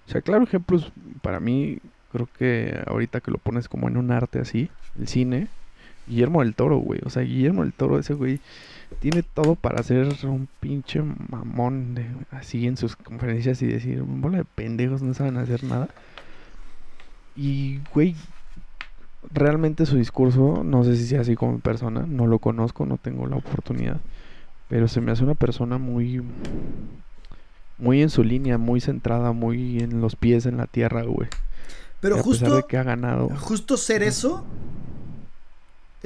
[SPEAKER 1] o sea, claro, ejemplos, para mí, creo que ahorita que lo pones como en un arte así, el cine, Guillermo del Toro, güey. O sea, Guillermo del Toro, ese güey, tiene todo para ser un pinche mamón de, así en sus conferencias y decir, bola de pendejos, no saben hacer nada. Y, güey, realmente su discurso, no sé si sea así como persona, no lo conozco, no tengo la oportunidad, pero se me hace una persona muy muy en su línea, muy centrada, muy en los pies en la tierra, güey.
[SPEAKER 2] Pero
[SPEAKER 1] a pesar
[SPEAKER 2] justo,
[SPEAKER 1] de que ha ganado.
[SPEAKER 2] justo ser eso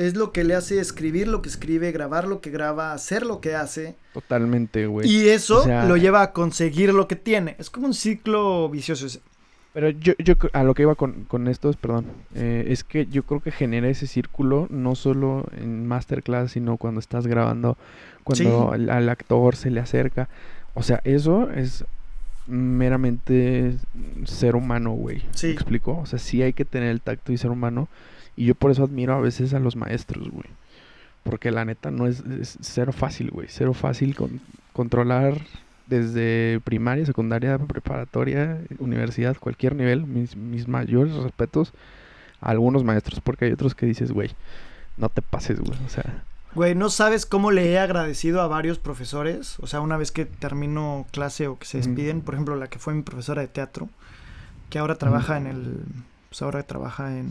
[SPEAKER 2] es lo que le hace escribir lo que escribe, grabar lo que graba, hacer lo que hace.
[SPEAKER 1] Totalmente, güey.
[SPEAKER 2] Y eso
[SPEAKER 1] o sea-
[SPEAKER 2] lo lleva a conseguir lo que tiene. Es como un ciclo vicioso. ese.
[SPEAKER 1] Pero yo, yo a lo que iba con, con esto es, perdón, eh, es que yo creo que genera ese círculo no solo en masterclass, sino cuando estás grabando, cuando
[SPEAKER 2] Sí.
[SPEAKER 1] al, al actor se le acerca. O sea, eso es meramente ser humano, güey.
[SPEAKER 2] Sí.
[SPEAKER 1] ¿Me explico? O sea, sí hay que tener el tacto y ser humano. Y yo por eso admiro a veces a los maestros, güey. Porque la neta no es, es cero fácil, güey. Cero fácil con- controlar desde primaria, secundaria, preparatoria, universidad, cualquier nivel. Mis, mis mayores respetos a algunos maestros. Porque hay otros que dices, güey, no te pases, güey. O sea,
[SPEAKER 2] Güey, no sabes cómo le he agradecido a varios profesores. O sea, una vez que termino clase o que se despiden, por ejemplo, la que fue mi profesora de teatro, que ahora trabaja en el. Pues ahora trabaja en.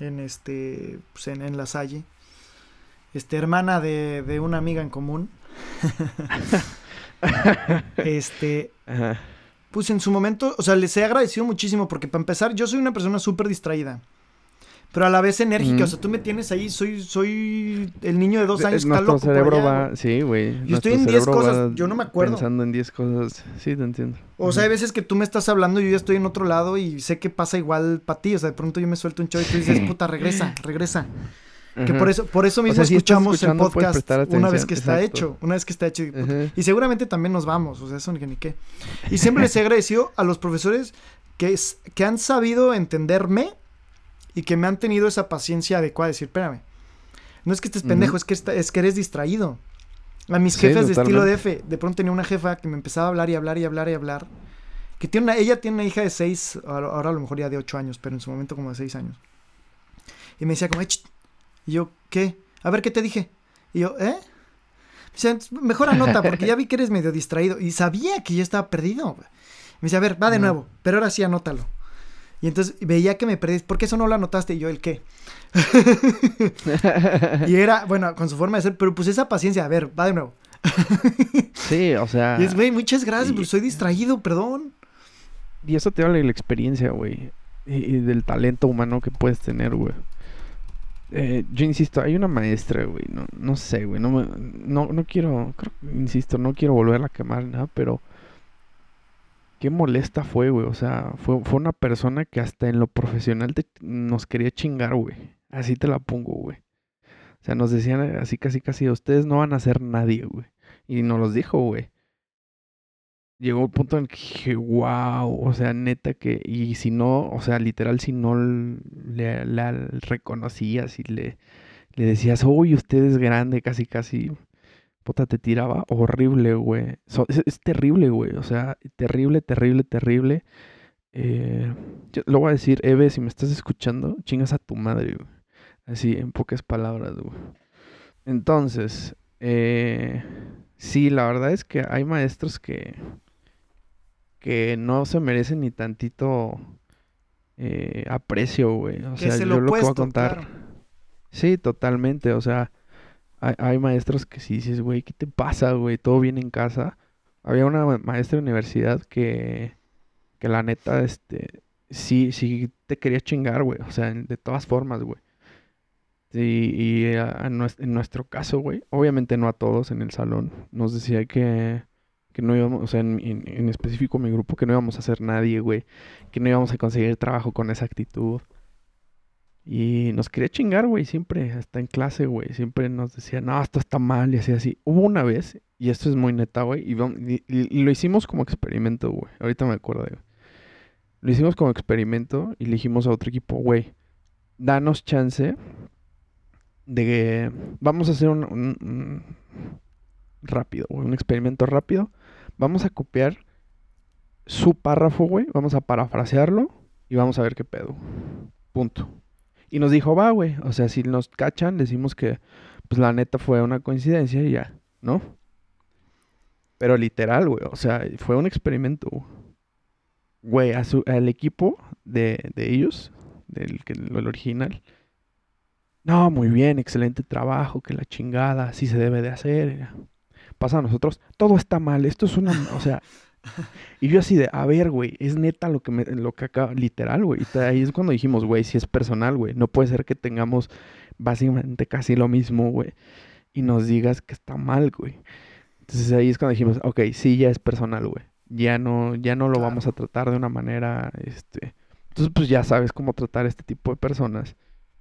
[SPEAKER 2] En este. Pues en, en La Salle. Este, hermana de, de una amiga en común. este.
[SPEAKER 1] ajá.
[SPEAKER 2] Pues en su momento, o sea, les he agradecido muchísimo porque para empezar, yo soy una persona súper distraída. Pero a la vez enérgica, o sea, tú me tienes ahí, soy, soy el niño de dos
[SPEAKER 1] De-
[SPEAKER 2] años
[SPEAKER 1] nuestro
[SPEAKER 2] loco por
[SPEAKER 1] cerebro
[SPEAKER 2] allá,
[SPEAKER 1] va,
[SPEAKER 2] güey.
[SPEAKER 1] sí, güey.
[SPEAKER 2] Yo estoy en 10
[SPEAKER 1] cerebro va
[SPEAKER 2] cosas, yo no me acuerdo.
[SPEAKER 1] Pensando en 10 cosas. Sí, te entiendo.
[SPEAKER 2] O sea, hay veces que tú me estás hablando y yo ya estoy en otro lado y sé que pasa igual para ti. O sea, de pronto yo me suelto un show y tú dices, puta, regresa, regresa. Que por eso, por eso mismo
[SPEAKER 1] sea, si estás
[SPEAKER 2] escuchamos el podcast una vez que está
[SPEAKER 1] exacto.
[SPEAKER 2] hecho. Una vez que está hecho. y, puta,
[SPEAKER 1] Ajá.
[SPEAKER 2] Y seguramente también nos vamos, o sea, eso ni que ni qué. Y siempre les he agradecido a los profesores que, es- que han sabido entenderme y que me han tenido esa paciencia adecuada de decir, espérame, no es que estés pendejo, es, que es que eres distraído. A mis
[SPEAKER 1] Sí,
[SPEAKER 2] jefes de estilo
[SPEAKER 1] totalmente.
[SPEAKER 2] DF, de pronto tenía una jefa que me empezaba a hablar y hablar y hablar y hablar. Que tiene una, ella tiene una hija de seis, ahora ahora a lo mejor ya de ocho años, pero en su momento como de seis años. Y me decía como, y yo, ¿qué? A ver, ¿qué te dije? Y yo, ¿eh? Me decía, mejor anota, porque ya vi que eres medio distraído. Y sabía que yo estaba perdido. Me decía, a ver, va de nuevo, pero ahora sí anótalo. Y entonces veía que me perdí. ¿Por qué eso no lo anotaste? Y yo, ¿el qué? Y era, bueno, con su forma de ser, pero pues esa paciencia, a ver, va de nuevo.
[SPEAKER 1] sí, o sea.
[SPEAKER 2] Y es, güey, muchas gracias,
[SPEAKER 1] y-
[SPEAKER 2] pues soy distraído, perdón.
[SPEAKER 1] Y eso te de la experiencia, güey. Y, y del talento humano que puedes tener, güey. Eh, yo insisto, hay una maestra, güey. No, no sé, güey. No, no, no quiero, creo- insisto, no quiero volverla a quemar, nada, pero. Qué molesta fue, güey. O sea, fue, fue una persona que hasta en lo profesional te- nos quería chingar, güey. Así te la pongo, güey. O sea, nos decían así, casi, casi, ustedes no van a ser nadie, güey. Y nos los dijo, güey llegó un punto en el que dije, wow, o sea, neta que, y si no, o sea, literal, si no le, la reconocías y le, le decías, uy, usted es grande, casi, casi, puta, te tiraba horrible, güey. So- es, es terrible, güey, o sea, terrible, terrible, terrible. Eh, yo lo voy a decir, Eve, si me estás escuchando, chingas a tu madre, güey. Así, en pocas palabras, güey. Entonces, eh, sí, la verdad es que hay maestros que, que no se merecen ni tantito eh, aprecio, güey. O sea, yo lo que voy a contar. Sí, totalmente. O sea, hay, hay maestros que sí dices, güey, ¿qué te pasa, güey? Todo bien en casa. Había una maestra de universidad que, que la neta, este, sí, sí te quería chingar, güey. O sea, de todas formas, güey. y en nuestro caso, güey, obviamente no a todos en el salón, nos decía que, que no íbamos, o sea, en, en, específico mi grupo, que no íbamos a hacer nadie, güey, que no íbamos a conseguir trabajo con esa actitud. Y nos quería chingar, güey, siempre, hasta en clase, güey, siempre nos decía, no, esto está mal, y así, así. Hubo una vez, y esto es muy neta, güey, y, lo hicimos como experimento, güey, ahorita me acuerdo, güey. Lo hicimos como experimento y le dijimos a otro equipo, güey, danos chance de que vamos a hacer un, rápido, güey, un experimento rápido. Vamos a copiar su párrafo, güey, vamos a parafrasearlo y vamos a ver qué pedo. Punto. Y nos dijo, va, güey, o sea, si nos cachan, decimos que, pues la neta fue una coincidencia y ya, ¿no? Pero literal, güey, o sea, fue un experimento güey, al equipo de, ellos, del que el original. No, muy bien, excelente trabajo, que la chingada, así se debe de hacer. Pasa a nosotros, todo está mal, esto es una, o sea, y yo así de, a ver, güey, es neta lo que me, lo que acaba, literal, güey. Y ahí es cuando dijimos, güey, si es personal, güey, no puede ser que tengamos básicamente casi lo mismo, güey, y nos digas que está mal, güey. Entonces ahí es cuando dijimos, ok, sí, ya es personal, güey ya no, ya no lo vamos a tratar de una manera, este, entonces pues ya sabes cómo tratar este tipo de personas.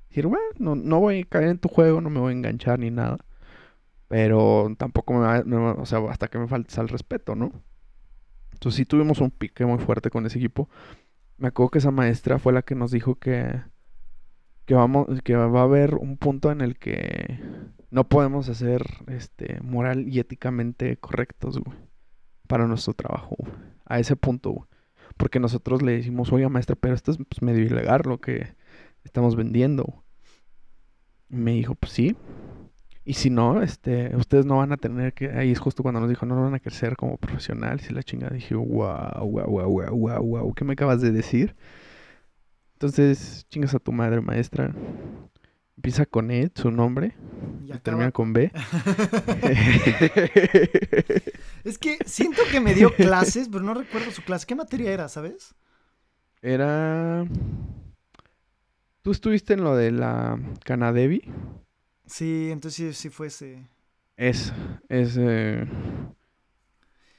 [SPEAKER 1] Decir, bueno, no, no voy a caer en tu juego, no me voy a enganchar ni nada, pero tampoco me va, o sea, hasta que me faltes al respeto, ¿no? Entonces sí tuvimos un pique muy fuerte con ese equipo. Me acuerdo que esa maestra fue la que nos dijo que, que, vamos, que va a haber un punto en el que no podemos hacer este, moral y éticamente correctos, güey para nuestro trabajo, a ese punto, porque nosotros le decimos, oye maestra, pero esto es pues, medio ilegal lo que estamos vendiendo. Me dijo, pues sí. Y si no, este, ustedes no van a tener que, ahí es justo cuando nos dijo, no van a crecer como profesionales y la chingada. Dije, wow, wow, wow, wow, wow, wow, ¿qué me acabas de decir? Entonces, chingas a tu madre, maestra. Empieza con E, su nombre. Y, termina con B.
[SPEAKER 2] es que siento que me dio clases, pero no recuerdo su clase. ¿Qué materia era, sabes?
[SPEAKER 1] Era. ¿Tú estuviste en lo de la Canadevi?
[SPEAKER 2] Sí, entonces sí, fuese.
[SPEAKER 1] Es, es. Eh,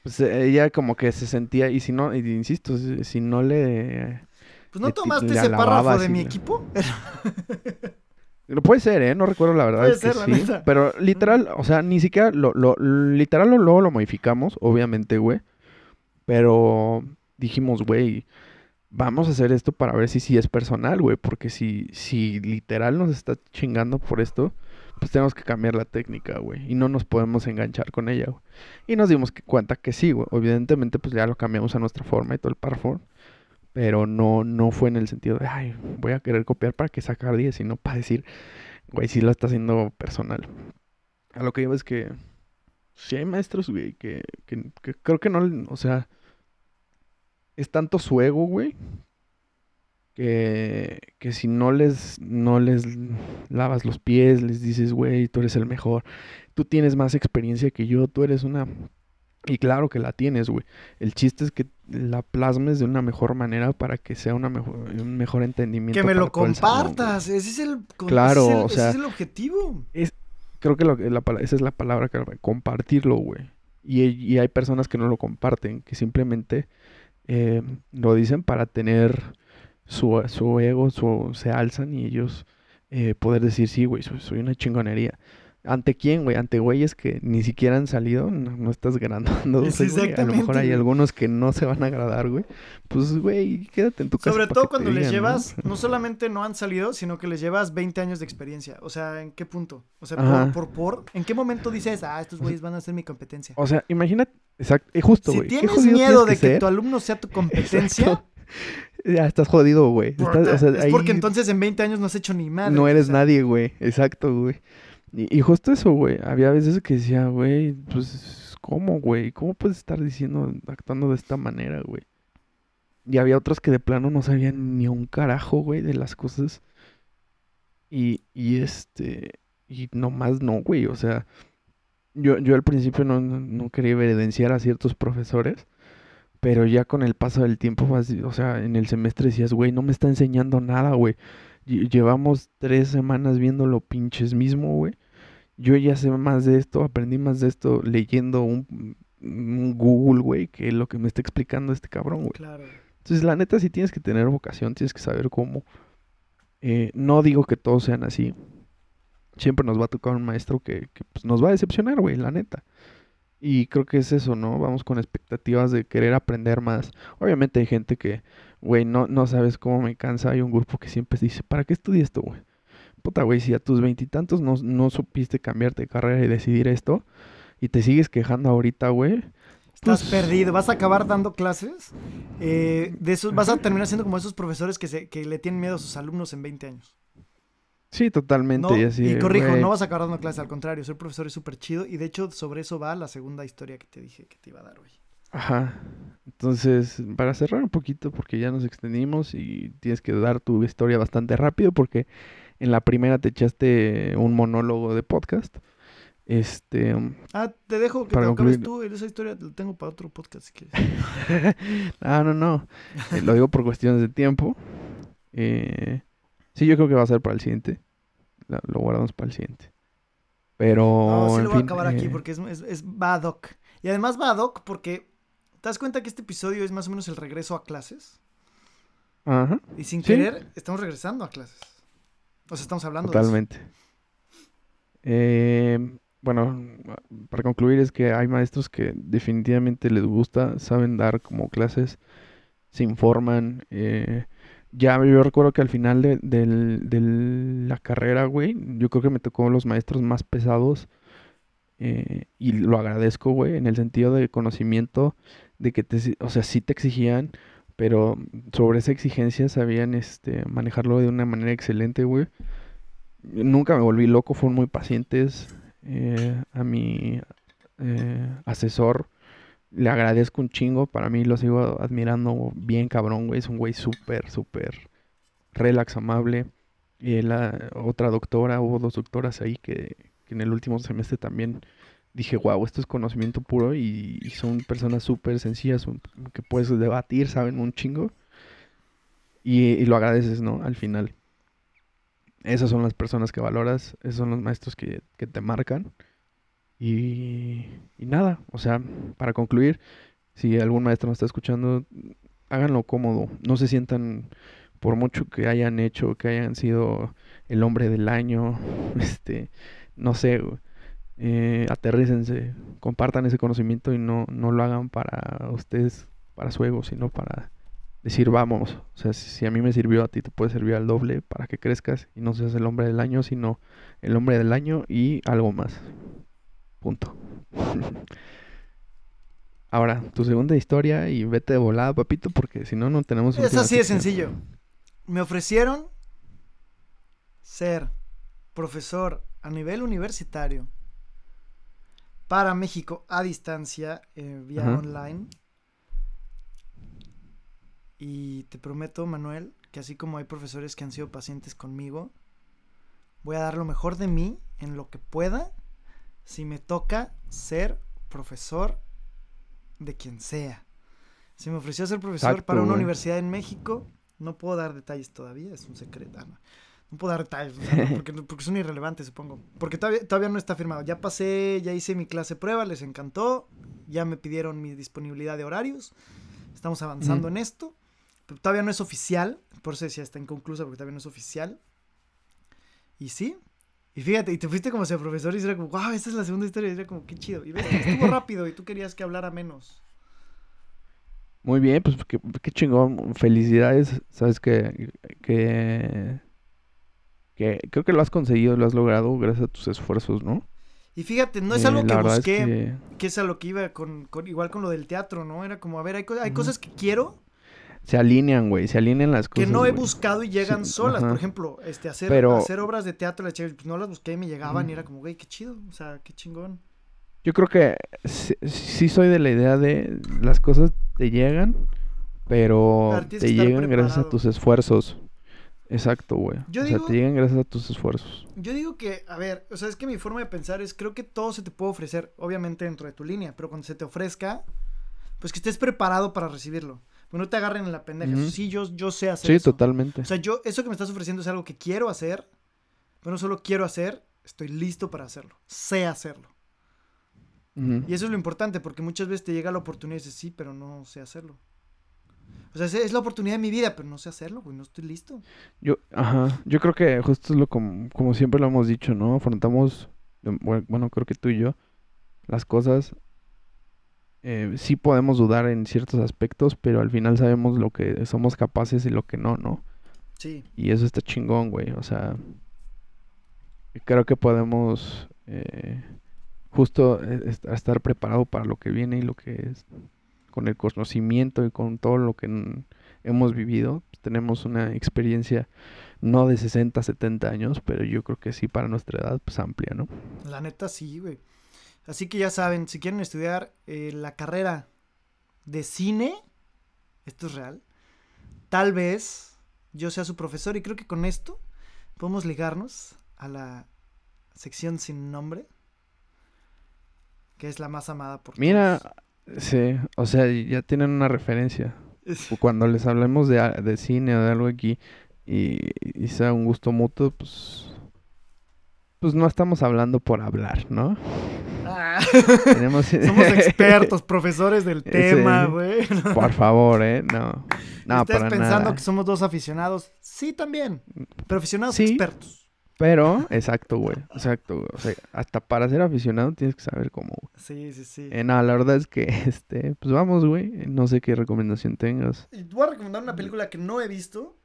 [SPEAKER 1] pues ella como que se sentía, y si no, insisto, si no le.
[SPEAKER 2] Pues no tomaste ese párrafo de mi equipo.
[SPEAKER 1] Puede ser, ¿eh? No recuerdo la verdad. que sí. Pero literal, o sea, ni siquiera lo, lo literal lo, luego lo modificamos, obviamente, güey. Pero dijimos, güey, vamos a hacer esto para ver si sí es personal, güey. Porque si, si literal nos está chingando por esto, pues tenemos que cambiar la técnica, güey. Y no nos podemos enganchar con ella, güey. Y nos dimos cuenta que sí, güey. Evidentemente, pues ya lo cambiamos a nuestra forma y todo el parform pero no, no fue en el sentido de, ay, voy a querer copiar para que sacar 10, sino para decir, güey, sí lo está haciendo personal. A lo que digo es que sí hay maestros, güey, que, que, creo que no, o sea, es tanto su ego, güey, que, que si no les, no les lavas los pies, les dices, güey, tú eres el mejor, tú tienes más experiencia que yo, tú eres una y claro que la tienes, güey. El chiste es que la plasmes de una mejor manera para que sea una mejor, un mejor entendimiento.
[SPEAKER 2] Que me lo compartas. ese es el,
[SPEAKER 1] claro, o sea,
[SPEAKER 2] ese es el objetivo.
[SPEAKER 1] Es, creo que la, esa es la palabra que compartirlo, güey. Y, y, hay personas que no lo comparten, que simplemente eh, lo dicen para tener su, su ego, su, se alzan y ellos eh, poder decir, sí, güey, soy una chingonería. ¿Ante quién, güey? Ante güeyes que ni siquiera han salido, no, estás ganando. A lo mejor hay algunos que no se van a agradar, güey. Pues, güey, quédate en tu casa.
[SPEAKER 2] Sobre todo cuando les llevas, ¿no? solamente no han salido, sino que les llevas 20 años de experiencia. O sea, ¿en qué punto? O sea, por, por, por, ¿en qué momento dices, ah, estos güeyes van a ser mi competencia?
[SPEAKER 1] O sea, imagínate, exacto, es justo, güey.
[SPEAKER 2] Si tienes miedo de que, tu alumno sea tu competencia,
[SPEAKER 1] ya estás jodido, güey. Estás- o sea,
[SPEAKER 2] es
[SPEAKER 1] ahí
[SPEAKER 2] porque entonces en 20 años no has hecho ni madre.
[SPEAKER 1] no eres
[SPEAKER 2] o sea,
[SPEAKER 1] nadie, güey. Exacto, güey. Y, y justo eso, güey. Había veces que decía, güey, pues, ¿cómo, güey? ¿Cómo puedes estar diciendo, actuando de esta manera, güey? Y había otros que de plano no sabían ni un carajo, güey, de las cosas. Y, y este, y nomás no, güey. O sea, yo, yo al principio no, no, no quería evidenciar a ciertos profesores. Pero ya con el paso del tiempo, vas- o sea, en el semestre decías, güey, no me está enseñando nada, güey. Lle- Llevamos tres semanas viendo lo pinches mismo, güey. Yo ya sé más de esto, aprendí más de esto leyendo un, un Google, güey, que lo que me está explicando este cabrón, güey.
[SPEAKER 2] Claro.
[SPEAKER 1] Entonces, la neta, sí tienes que tener vocación, tienes que saber cómo. Eh, no digo que todos sean así. Siempre nos va a tocar un maestro que, que, pues, nos va a decepcionar, güey, la neta. Y creo que es eso, ¿no? Vamos con expectativas de querer aprender más. Obviamente hay gente que, güey, no, no sabes cómo me cansa. Hay un grupo que siempre dice, ¿para qué estudié esto, güey? Puta, güey, si a tus veintitantos no, no supiste cambiarte de carrera y decidir esto, y te sigues quejando ahorita, güey.
[SPEAKER 2] Estás
[SPEAKER 1] Pues-
[SPEAKER 2] perdido. Vas a acabar dando clases. eh, de esos, vas a terminar siendo como esos profesores que, se, que le tienen miedo a sus alumnos en 20 años.
[SPEAKER 1] Sí, totalmente.
[SPEAKER 2] ¿no?
[SPEAKER 1] Y así,
[SPEAKER 2] y corrijo, no vas a acabar dando clases, al contrario, ser profesor es súper chido. Y de hecho, sobre eso va la segunda historia que te dije que te iba a dar hoy.
[SPEAKER 1] Ajá. Entonces, para cerrar un poquito, porque ya nos extendimos y tienes que dar tu historia bastante rápido, porque en la primera te echaste un monólogo de podcast. Este,
[SPEAKER 2] Ah, te dejo que
[SPEAKER 1] Para
[SPEAKER 2] te acabes
[SPEAKER 1] concluir-
[SPEAKER 2] tú. Esa historia la tengo para otro podcast si quieres.
[SPEAKER 1] ah, no, no. Eh, lo digo por cuestiones de tiempo. Eh, sí, yo creo que va a ser para el siguiente. La- Lo guardamos para el siguiente. Pero,
[SPEAKER 2] No, sí lo voy a acabar aquí
[SPEAKER 1] eh,
[SPEAKER 2] porque es, es, es Badoc. Y además Badoc porque te das cuenta que este episodio es más o menos el regreso a clases.
[SPEAKER 1] Ajá,
[SPEAKER 2] Y sin
[SPEAKER 1] Sí.
[SPEAKER 2] querer, estamos regresando a clases. O sea, estamos hablando de eso.
[SPEAKER 1] totalmente. Eh, bueno, para concluir es que hay maestros que definitivamente les gusta, saben dar como clases, se informan. eh, ya yo recuerdo que al final de, de la carrera, güey, yo creo que me tocó los maestros más pesados eh, y lo agradezco, güey, en el sentido de conocimiento, de que te, o sea, sí te exigían, pero sobre esa exigencia sabían este, manejarlo de una manera excelente, güey. Nunca me volví loco, fueron muy pacientes. eh, a mi eh, asesor le agradezco un chingo. Para mí lo sigo admirando bien cabrón, güey. Es un güey súper, súper relax, amable. Y la otra doctora, hubo dos doctoras ahí que, en el último semestre también dije, wow, esto es conocimiento puro y, son personas súper sencillas que puedes debatir, saben un chingo. Y, y lo agradeces, ¿no? Al final. Esas son las personas que valoras, esos son los maestros que, que te marcan. Y, nada, o sea, para concluir, si algún maestro nos está escuchando, háganlo cómodo, no se sientan por mucho que hayan hecho, que hayan sido el hombre del año, este, no sé, eh, aterrícense, compartan ese conocimiento y no, no lo hagan para ustedes, para su ego, sino para decir, vamos, o sea, si a mí me sirvió, a ti te puede servir al doble para que crezcas y no seas el hombre del año, sino el hombre del año y algo más. Punto. Ahora, tu segunda historia y vete de volada, papito, porque si no, no tenemos
[SPEAKER 2] Es así de sencillo. Me ofrecieron ser profesor a nivel universitario para México a distancia, eh, vía
[SPEAKER 1] Ajá.
[SPEAKER 2] online. Y te prometo, Manuel, que así como hay profesores que han sido pacientes conmigo, voy a dar lo mejor de mí en lo que pueda si me toca ser profesor de quien sea. Se me ofreció ser profesor
[SPEAKER 1] Exacto,
[SPEAKER 2] para una
[SPEAKER 1] güey.
[SPEAKER 2] universidad en México. No puedo dar detalles todavía, es un secreto. Ah, no. No puedo dar detalles, o sea, no, porque, porque son irrelevantes, supongo. Porque todavía, todavía no está firmado. Ya pasé, ya hice mi clase prueba, les encantó. Ya me pidieron mi disponibilidad de horarios. Estamos avanzando en esto. Pero todavía no es oficial. Por eso decía, está inconclusa porque todavía no es oficial. Y sí. Y fíjate, y te fuiste como sea profesor y era como, wow, esta es la segunda historia. Y era como, qué chido. Y ves, estuvo rápido y tú querías que hablara menos.
[SPEAKER 1] Muy bien, pues qué, qué chingón. Felicidades. Sabes que, que, que creo que lo has conseguido, lo has logrado gracias a tus esfuerzos, ¿no?
[SPEAKER 2] Y fíjate, no es
[SPEAKER 1] Eh,
[SPEAKER 2] algo que
[SPEAKER 1] es
[SPEAKER 2] busqué.
[SPEAKER 1] que-
[SPEAKER 2] que es a lo que iba con, con- igual con lo del teatro, ¿no? Era como, a ver, hay, hay cosas que quiero,
[SPEAKER 1] se alinean, güey, se alinean las
[SPEAKER 2] que
[SPEAKER 1] cosas.
[SPEAKER 2] no he
[SPEAKER 1] güey.
[SPEAKER 2] buscado y llegan
[SPEAKER 1] Sí,
[SPEAKER 2] solas. Por ejemplo, este, hacer,
[SPEAKER 1] Pero-
[SPEAKER 2] hacer obras de teatro, pues no las busqué y me llegaban y era como, güey, qué chido, o sea, qué chingón.
[SPEAKER 1] Yo creo que sí, sí soy de la idea de las cosas te llegan, pero te
[SPEAKER 2] que
[SPEAKER 1] llegan gracias a tus esfuerzos. Exacto, güey.
[SPEAKER 2] Yo
[SPEAKER 1] o
[SPEAKER 2] digo-
[SPEAKER 1] sea, te llegan gracias a tus esfuerzos.
[SPEAKER 2] Yo digo que, a ver, o sea, es que mi forma de pensar es, creo que todo se te puede ofrecer, obviamente dentro de tu línea, pero cuando se te ofrezca, pues que estés preparado para recibirlo. Que no te agarren en la pendeja. Sí, yo, yo sé hacer
[SPEAKER 1] Sí,
[SPEAKER 2] eso.
[SPEAKER 1] totalmente.
[SPEAKER 2] O sea, yo, eso que me estás ofreciendo es algo que quiero hacer, pero no solo quiero hacer, estoy listo para hacerlo. Sé hacerlo. Y eso es lo importante, porque muchas veces te llega la oportunidad y dices, sí, pero no sé hacerlo. O sea, es- la oportunidad de mi vida, pero no sé hacerlo, güey, no estoy listo.
[SPEAKER 1] Yo, ajá, yo creo que justo es lo como, como siempre lo hemos dicho, ¿no? Afrontamos, bue- bueno, creo que tú y yo, las cosas, eh, sí podemos dudar en ciertos aspectos, pero al final sabemos lo que somos capaces y lo que no, ¿no?
[SPEAKER 2] Sí,
[SPEAKER 1] Y eso está chingón, güey. O sea, creo que podemos eh, justo eh, est- estar preparado para lo que viene y lo que es. Con el conocimiento y con todo lo que hemos vivido, pues, tenemos una experiencia no de 60, 70 años, pero yo creo que sí para nuestra edad, pues amplia, ¿no?
[SPEAKER 2] la neta sí, güey. Así que ya saben, si quieren estudiar eh, la carrera de cine, esto es real, tal vez yo sea su profesor y creo que con esto podemos ligarnos a la sección sin nombre, que es la más amada por
[SPEAKER 1] Mira, sí, o sea, ya tienen una referencia. Cuando les hablemos de, de cine o de algo aquí y, y sea un gusto mutuo, pues, pues no estamos hablando por hablar, ¿no? Tenemos...
[SPEAKER 2] somos expertos, profesores del tema, güey.
[SPEAKER 1] Por favor, ¿eh? No. No,
[SPEAKER 2] ¿Estás
[SPEAKER 1] para
[SPEAKER 2] pensando
[SPEAKER 1] nada.
[SPEAKER 2] que somos dos aficionados? Sí, también. Pero aficionados
[SPEAKER 1] Sí.
[SPEAKER 2] expertos.
[SPEAKER 1] Pero, exacto, güey. Exacto, güey. O sea, hasta para ser aficionado tienes que saber cómo, güey.
[SPEAKER 2] Sí, sí, sí.
[SPEAKER 1] Eh, no, la verdad es que, este, pues vamos, güey. No sé qué recomendación tengas.
[SPEAKER 2] Y voy a recomendar una película que no he visto.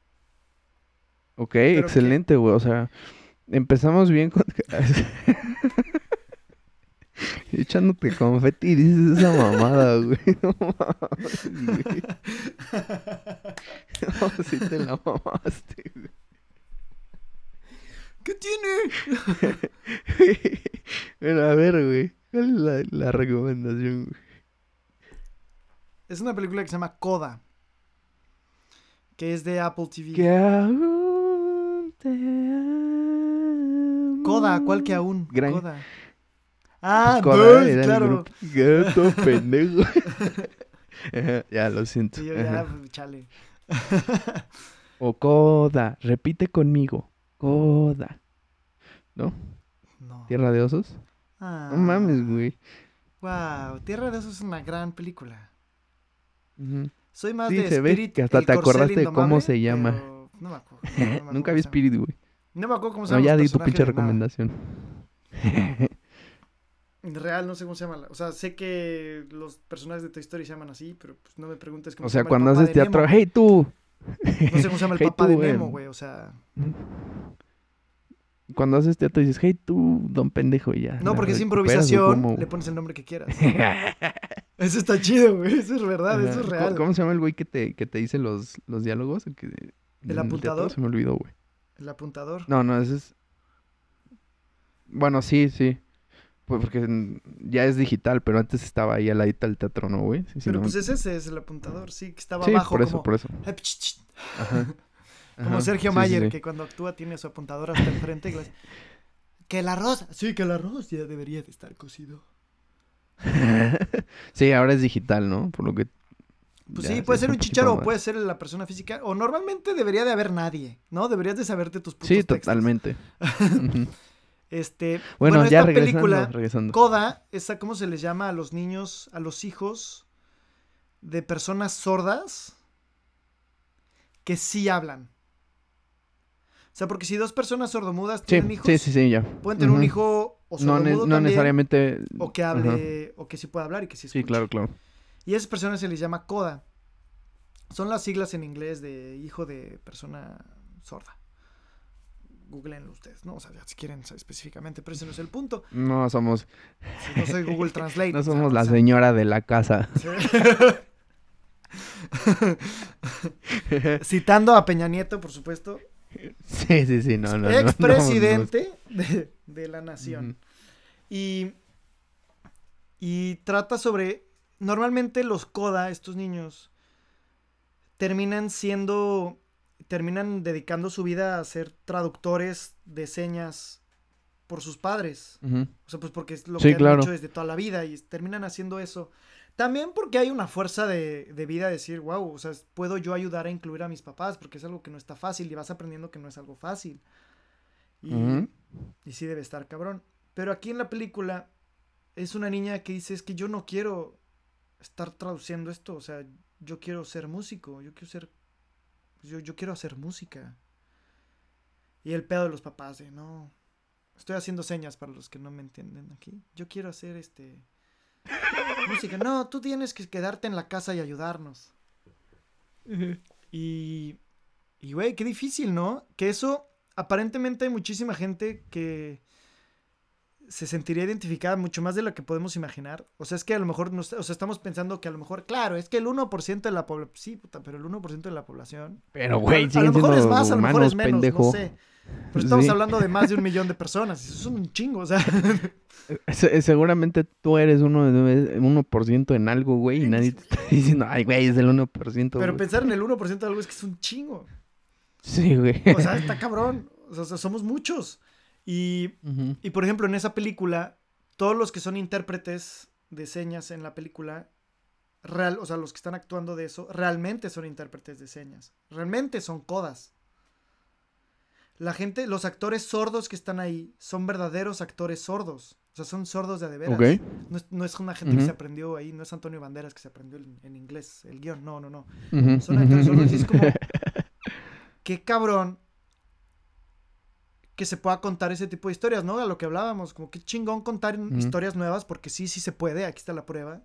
[SPEAKER 1] Ok, excelente, güey. O sea, empezamos bien con... Echándote confeti y dices esa mamada, güey. No mames, güey. No, sí te la mamaste, güey.
[SPEAKER 2] ¿Qué tiene?
[SPEAKER 1] Bueno, a ver, güey. ¿Cuál es la, la recomendación, güey?
[SPEAKER 2] Es una película que se llama Coda. Que es de Apple TV.
[SPEAKER 1] Que aún te amo.
[SPEAKER 2] Coda, ¿cuál que aún?
[SPEAKER 1] Gran-
[SPEAKER 2] Coda. Ah,
[SPEAKER 1] Pues
[SPEAKER 2] dos,
[SPEAKER 1] era el
[SPEAKER 2] claro.
[SPEAKER 1] grupo. Gato pendejo. Ya, lo siento.
[SPEAKER 2] Yo ya, pues, chale.
[SPEAKER 1] O Coda. Repite conmigo. Coda. ¿No?
[SPEAKER 2] No.
[SPEAKER 1] ¿Tierra de osos?
[SPEAKER 2] Ah,
[SPEAKER 1] No mames, güey.
[SPEAKER 2] Wow, Tierra de Osos es una gran película.
[SPEAKER 1] Ujú.
[SPEAKER 2] Soy más
[SPEAKER 1] Sí,
[SPEAKER 2] de
[SPEAKER 1] se ve
[SPEAKER 2] Spirit,
[SPEAKER 1] que hasta te acordaste de cómo se llama.
[SPEAKER 2] pero No me acuerdo. no me acuerdo
[SPEAKER 1] Nunca vi. Spirit, güey.
[SPEAKER 2] No me acuerdo cómo se
[SPEAKER 1] No,
[SPEAKER 2] llama.
[SPEAKER 1] ya
[SPEAKER 2] los
[SPEAKER 1] di tu pinche recomendación.
[SPEAKER 2] Real, no sé cómo se llama. la- O sea, sé que los personajes de Toy Story se llaman así, pero pues no me preguntes cómo
[SPEAKER 1] O
[SPEAKER 2] se
[SPEAKER 1] sea,
[SPEAKER 2] llama el
[SPEAKER 1] cuando
[SPEAKER 2] papá
[SPEAKER 1] haces teatro,
[SPEAKER 2] Nemo.
[SPEAKER 1] hey tú.
[SPEAKER 2] No sé cómo se llama el
[SPEAKER 1] Hey,
[SPEAKER 2] papá
[SPEAKER 1] tú,
[SPEAKER 2] de Nemo,
[SPEAKER 1] em.
[SPEAKER 2] güey. O sea.
[SPEAKER 1] Cuando haces teatro dices, hey tú, don pendejo, y ya.
[SPEAKER 2] No, porque es
[SPEAKER 1] ¿o
[SPEAKER 2] improvisación, le pones el nombre que quieras. Eso está chido, güey. Eso es verdad, eso es
[SPEAKER 1] ¿Cómo-
[SPEAKER 2] real.
[SPEAKER 1] ¿Cómo se llama el güey que te, que te dice los, los diálogos? El, que, teatro?
[SPEAKER 2] apuntador?
[SPEAKER 1] Se me olvidó, güey.
[SPEAKER 2] El apuntador.
[SPEAKER 1] No, no, ese es... Bueno, sí, sí. Pues porque ya es digital, pero antes estaba ahí al ladito del teatro, ¿no, güey? Sí, sí,
[SPEAKER 2] Pero
[SPEAKER 1] no-
[SPEAKER 2] pues es ese, es el apuntador. Sí, que estaba
[SPEAKER 1] Sí,
[SPEAKER 2] abajo
[SPEAKER 1] por eso,
[SPEAKER 2] como...
[SPEAKER 1] por eso.
[SPEAKER 2] Como
[SPEAKER 1] Ajá,
[SPEAKER 2] Sergio Mayer, que cuando actúa tiene su apuntador hasta enfrente. y Que el arroz. Sí, que el arroz ya debería de estar cocido.
[SPEAKER 1] sí, ahora es digital, ¿no? Por lo que...
[SPEAKER 2] Pues
[SPEAKER 1] ya
[SPEAKER 2] sí, puede ser un chicharo o puede ser la persona física. O normalmente debería de haber nadie, ¿no? Deberías de saberte tus putos
[SPEAKER 1] Sí,
[SPEAKER 2] textos.
[SPEAKER 1] totalmente.
[SPEAKER 2] Este,
[SPEAKER 1] Bueno,
[SPEAKER 2] bueno,
[SPEAKER 1] ya
[SPEAKER 2] esta
[SPEAKER 1] regresando,
[SPEAKER 2] película,
[SPEAKER 1] regresando.
[SPEAKER 2] Coda, esa, ¿cómo se les llama a los niños, a los hijos de personas sordas que sí hablan? O sea, porque si dos personas sordomudas
[SPEAKER 1] Sí,
[SPEAKER 2] tienen hijos,
[SPEAKER 1] sí, sí, sí, ya.
[SPEAKER 2] pueden tener un hijo o
[SPEAKER 1] No, ne-
[SPEAKER 2] sordomudo
[SPEAKER 1] no
[SPEAKER 2] también,
[SPEAKER 1] necesariamente...
[SPEAKER 2] o que hable, o que sí pueda hablar y que sí escuche.
[SPEAKER 1] Sí, claro, claro.
[SPEAKER 2] Y a esas personas se les llama coda. Son las siglas en inglés de hijo de persona sorda. Googleenlo ustedes, ¿no? O sea, ya si quieren saber específicamente, pero ese no es el punto.
[SPEAKER 1] No somos,
[SPEAKER 2] Si no soy Google Translate.
[SPEAKER 1] no
[SPEAKER 2] o sea,
[SPEAKER 1] somos la señora de la casa.
[SPEAKER 2] sí. Citando a Peña Nieto, por supuesto.
[SPEAKER 1] Sí, sí, sí, no, no.
[SPEAKER 2] Expresidente de, de, la nación. Y, y trata sobre. Normalmente los CODA, estos niños, terminan siendo. Terminan dedicando su vida a ser traductores de señas por sus padres. O sea, pues porque es lo que han hecho desde toda la vida y terminan haciendo eso. También porque hay una fuerza de, de, vida de decir, wow, o sea, puedo yo ayudar a incluir a mis papás porque es algo que no está fácil y vas aprendiendo que no es algo fácil. Y, y sí debe estar cabrón. Pero aquí en la película es una niña que dice, es que yo no quiero estar traduciendo esto, o sea, yo quiero ser músico, yo quiero ser, yo, yo quiero hacer música. Y el pedo de los papás de, no, estoy haciendo señas para los que no me entienden aquí. Yo quiero hacer este música. No, tú tienes que quedarte en la casa y ayudarnos. Y, y, güey, qué difícil, ¿no? Que eso, aparentemente hay muchísima gente que se sentiría identificada mucho más de lo que podemos imaginar. O sea, es que a lo mejor, nos, o sea, estamos pensando que a lo mejor, claro, es que el 1% de la población, sí, puta, pero el 1% de la población.
[SPEAKER 1] Pero, güey,
[SPEAKER 2] a, a lo mejor es más, a lo mejor es menos, no sé. Pero estamos hablando de más de un millón de personas. Eso es un chingo, o sea.
[SPEAKER 1] seguramente tú eres uno de 1% en algo, güey, y nadie te está diciendo, ay, güey, es del 1%.
[SPEAKER 2] Pero pensar en el 1% de algo es que es un chingo.
[SPEAKER 1] Sí, güey.
[SPEAKER 2] O sea, está cabrón. O sea, somos muchos. Y, y, por ejemplo, en esa película, todos los que son intérpretes de señas en la película, real, o sea, los que están actuando de eso, realmente son intérpretes de señas. Realmente son codas. La gente, los actores sordos que están ahí son verdaderos actores sordos. O sea, son sordos de de No, es, una gente que se aprendió ahí, no es Antonio Banderas que se aprendió en, inglés el guion, no, no, no. Son actores sordos y es como, qué cabrón que se pueda contar ese tipo de historias, ¿no? A lo que hablábamos, como qué chingón contar historias nuevas, porque sí, sí se puede, aquí está la prueba.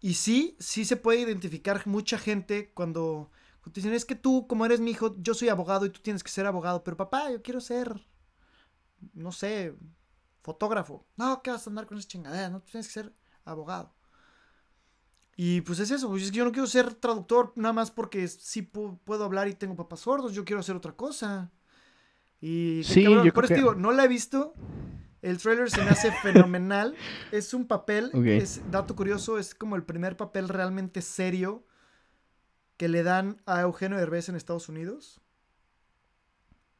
[SPEAKER 2] Y sí, sí se puede identificar mucha gente cuando, cuando dicen, es que tú, como eres mi hijo, yo soy abogado y tú tienes que ser abogado, pero papá, yo quiero ser, no sé, fotógrafo. No, ¿qué vas a andar con esa chingadera? No, tienes que ser abogado. Y pues es eso, pues es que yo no quiero ser traductor nada más porque sí puedo hablar y tengo papás sordos, yo quiero hacer otra cosa. Y
[SPEAKER 1] sí, yo
[SPEAKER 2] por eso digo, no la he visto. El trailer se me hace fenomenal. Es un papel, es dato curioso, es como el primer papel realmente serio que le dan a Eugenio Derbez en Estados Unidos.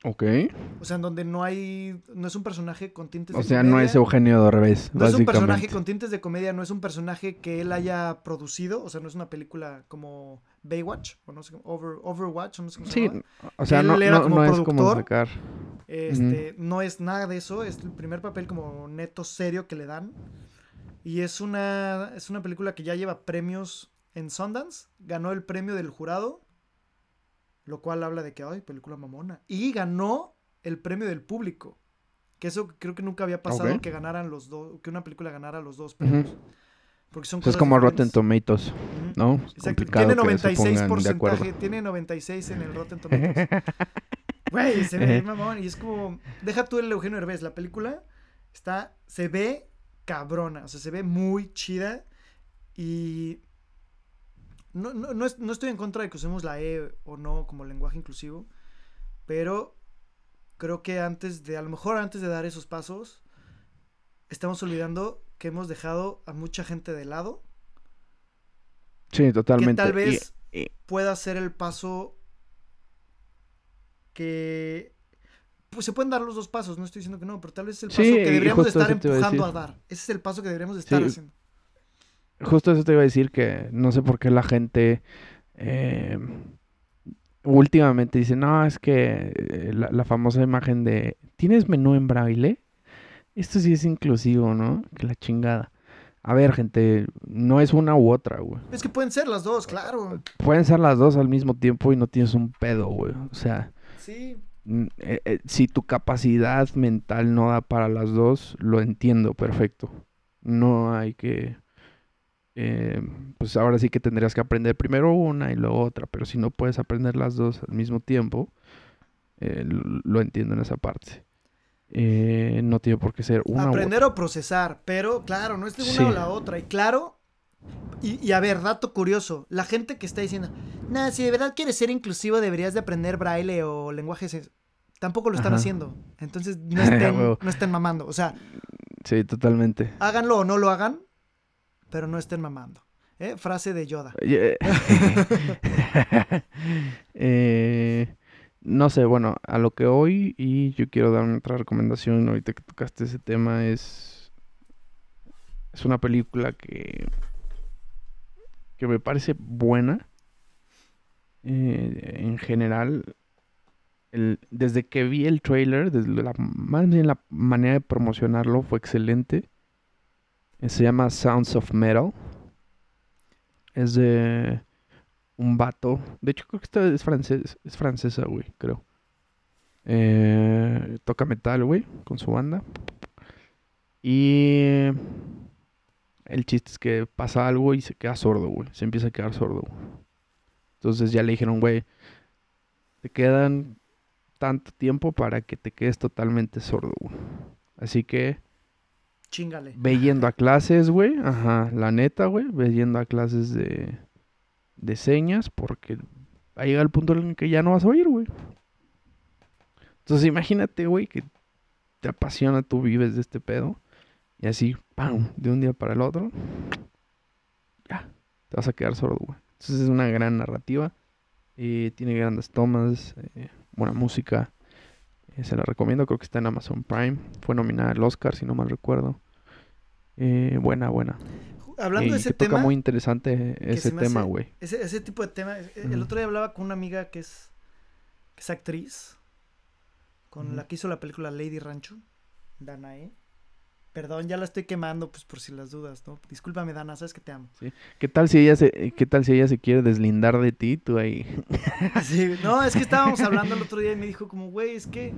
[SPEAKER 1] Ok.
[SPEAKER 2] O sea, en donde no hay. No es un personaje con tintes
[SPEAKER 1] de comedia. O sea, no es Eugenio Derbez.
[SPEAKER 2] No es un personaje con tintes de comedia, no es un personaje que él haya producido. O sea, no es una película como Baywatch, o no sé, Over, Overwatch, o no sé cómo
[SPEAKER 1] sí, o sea, no, no, es como sacar.
[SPEAKER 2] Este, No es nada de eso. Es el primer papel como neto serio que le dan. Y es una, es una película que ya lleva premios en Sundance. Ganó el premio del jurado lo cual habla de que, ay, película mamona. Y ganó el premio del público. Que eso creo que nunca había pasado que ganaran los dos, que una película ganara los dos premios. Porque son
[SPEAKER 1] es como Rotten Tomatoes, ¿no?
[SPEAKER 2] Exacto. Tiene 96 porcentaje, tiene 96 en el Rotten Tomatoes. Güey, se ve mamón. Y es como, deja tú el Eugenio Herbés, la película está, se ve cabrona, o sea, se ve muy chida. Y no, no, no, estoy en contra de que usemos la E o no como lenguaje inclusivo, pero creo que antes de, a lo mejor antes de dar esos pasos, estamos olvidando que hemos dejado a mucha gente de lado.
[SPEAKER 1] Sí, totalmente.
[SPEAKER 2] Que tal vez pueda ser el paso que... Pues se pueden dar los dos pasos, no estoy diciendo que no, pero tal vez es el paso que deberíamos estar empujando a, dar. Ese es el paso que deberíamos estar haciendo
[SPEAKER 1] justo eso te iba a decir que no sé por qué la gente eh, últimamente dice, no, es que eh, la, famosa imagen de, ¿tienes menú en braille? Esto sí es inclusivo, ¿no? Que la chingada. A ver, gente, no es una u otra, güey.
[SPEAKER 2] Es que pueden ser las dos, claro.
[SPEAKER 1] Pueden ser las dos al mismo tiempo y no tienes un pedo, güey. O sea,
[SPEAKER 2] sí.
[SPEAKER 1] Eh, si tu capacidad mental no da para las dos, lo entiendo perfecto. No hay que eh, pues ahora sí que tendrías que aprender primero una y luego otra, pero si no puedes aprender las dos al mismo tiempo, eh, lo entiendo en esa parte. Eh, no tiene por qué ser una.
[SPEAKER 2] Aprender o procesar, pero claro, no es de una o la otra. Y claro, Y, y a ver, dato curioso. La gente que está diciendo, nada, si de verdad quieres ser inclusivo, deberías de aprender braille o lenguajes. Tampoco lo están
[SPEAKER 1] Ajá.
[SPEAKER 2] haciendo. Entonces, no estén, no estén mamando. O sea,
[SPEAKER 1] Sí, totalmente.
[SPEAKER 2] háganlo o no lo hagan, pero no estén mamando. ¿Eh? Frase de Yoda.
[SPEAKER 1] Oye, eh, no sé, bueno, a lo que hoy y yo quiero dar otra recomendación ahorita que tocaste ese tema es es una película que que me parece buena eh, en general el- desde que vi el trailer desde la más bien la manera de promocionarlo fue excelente Eh, se llama Sounds of Metal es de un vato. De hecho, creo que esta es francés, es francesa, güey, creo. Eh, toca metal, güey, con su banda. Y el chiste es que pasa algo y se queda sordo, güey. Se empieza a quedar sordo. güey. Entonces ya le dijeron, güey, te quedan tanto tiempo para que te quedes totalmente sordo, güey. Así que
[SPEAKER 2] Chingale.
[SPEAKER 1] Ve yendo a clases, güey. Ajá, la neta, güey. Ve yendo a clases de, de señas porque va a llegar el punto en el que ya no vas a oír, güey. Entonces imagínate, güey, que te apasiona, tú vives de este pedo. Y así, ¡pam! De un día para el otro. Ya, te vas a quedar sordo, güey. Entonces es una gran narrativa. eh, tiene grandes tomas, eh, buena música. Eh, se la recomiendo, creo que está en Amazon Prime. Fue nominada al Oscar, si no mal recuerdo. Eh, buena, buena.
[SPEAKER 2] Hablando
[SPEAKER 1] Eh,
[SPEAKER 2] de ese
[SPEAKER 1] que toca
[SPEAKER 2] tema,
[SPEAKER 1] muy interesante ese tema, güey.
[SPEAKER 2] ese, ese tipo de tema, eh, el otro día hablaba con una amiga que es, que es actriz, con la que hizo la película Lady Rancho, Danae. Perdón, ya la estoy quemando, pues por si las dudas, ¿no? Discúlpame, Dana, sabes que te amo.
[SPEAKER 1] ¿Qué tal si ella se, qué tal si ella se quiere deslindar de ti, tú ahí?
[SPEAKER 2] Sí, no, es que estábamos hablando el otro día y me dijo como, güey, es que,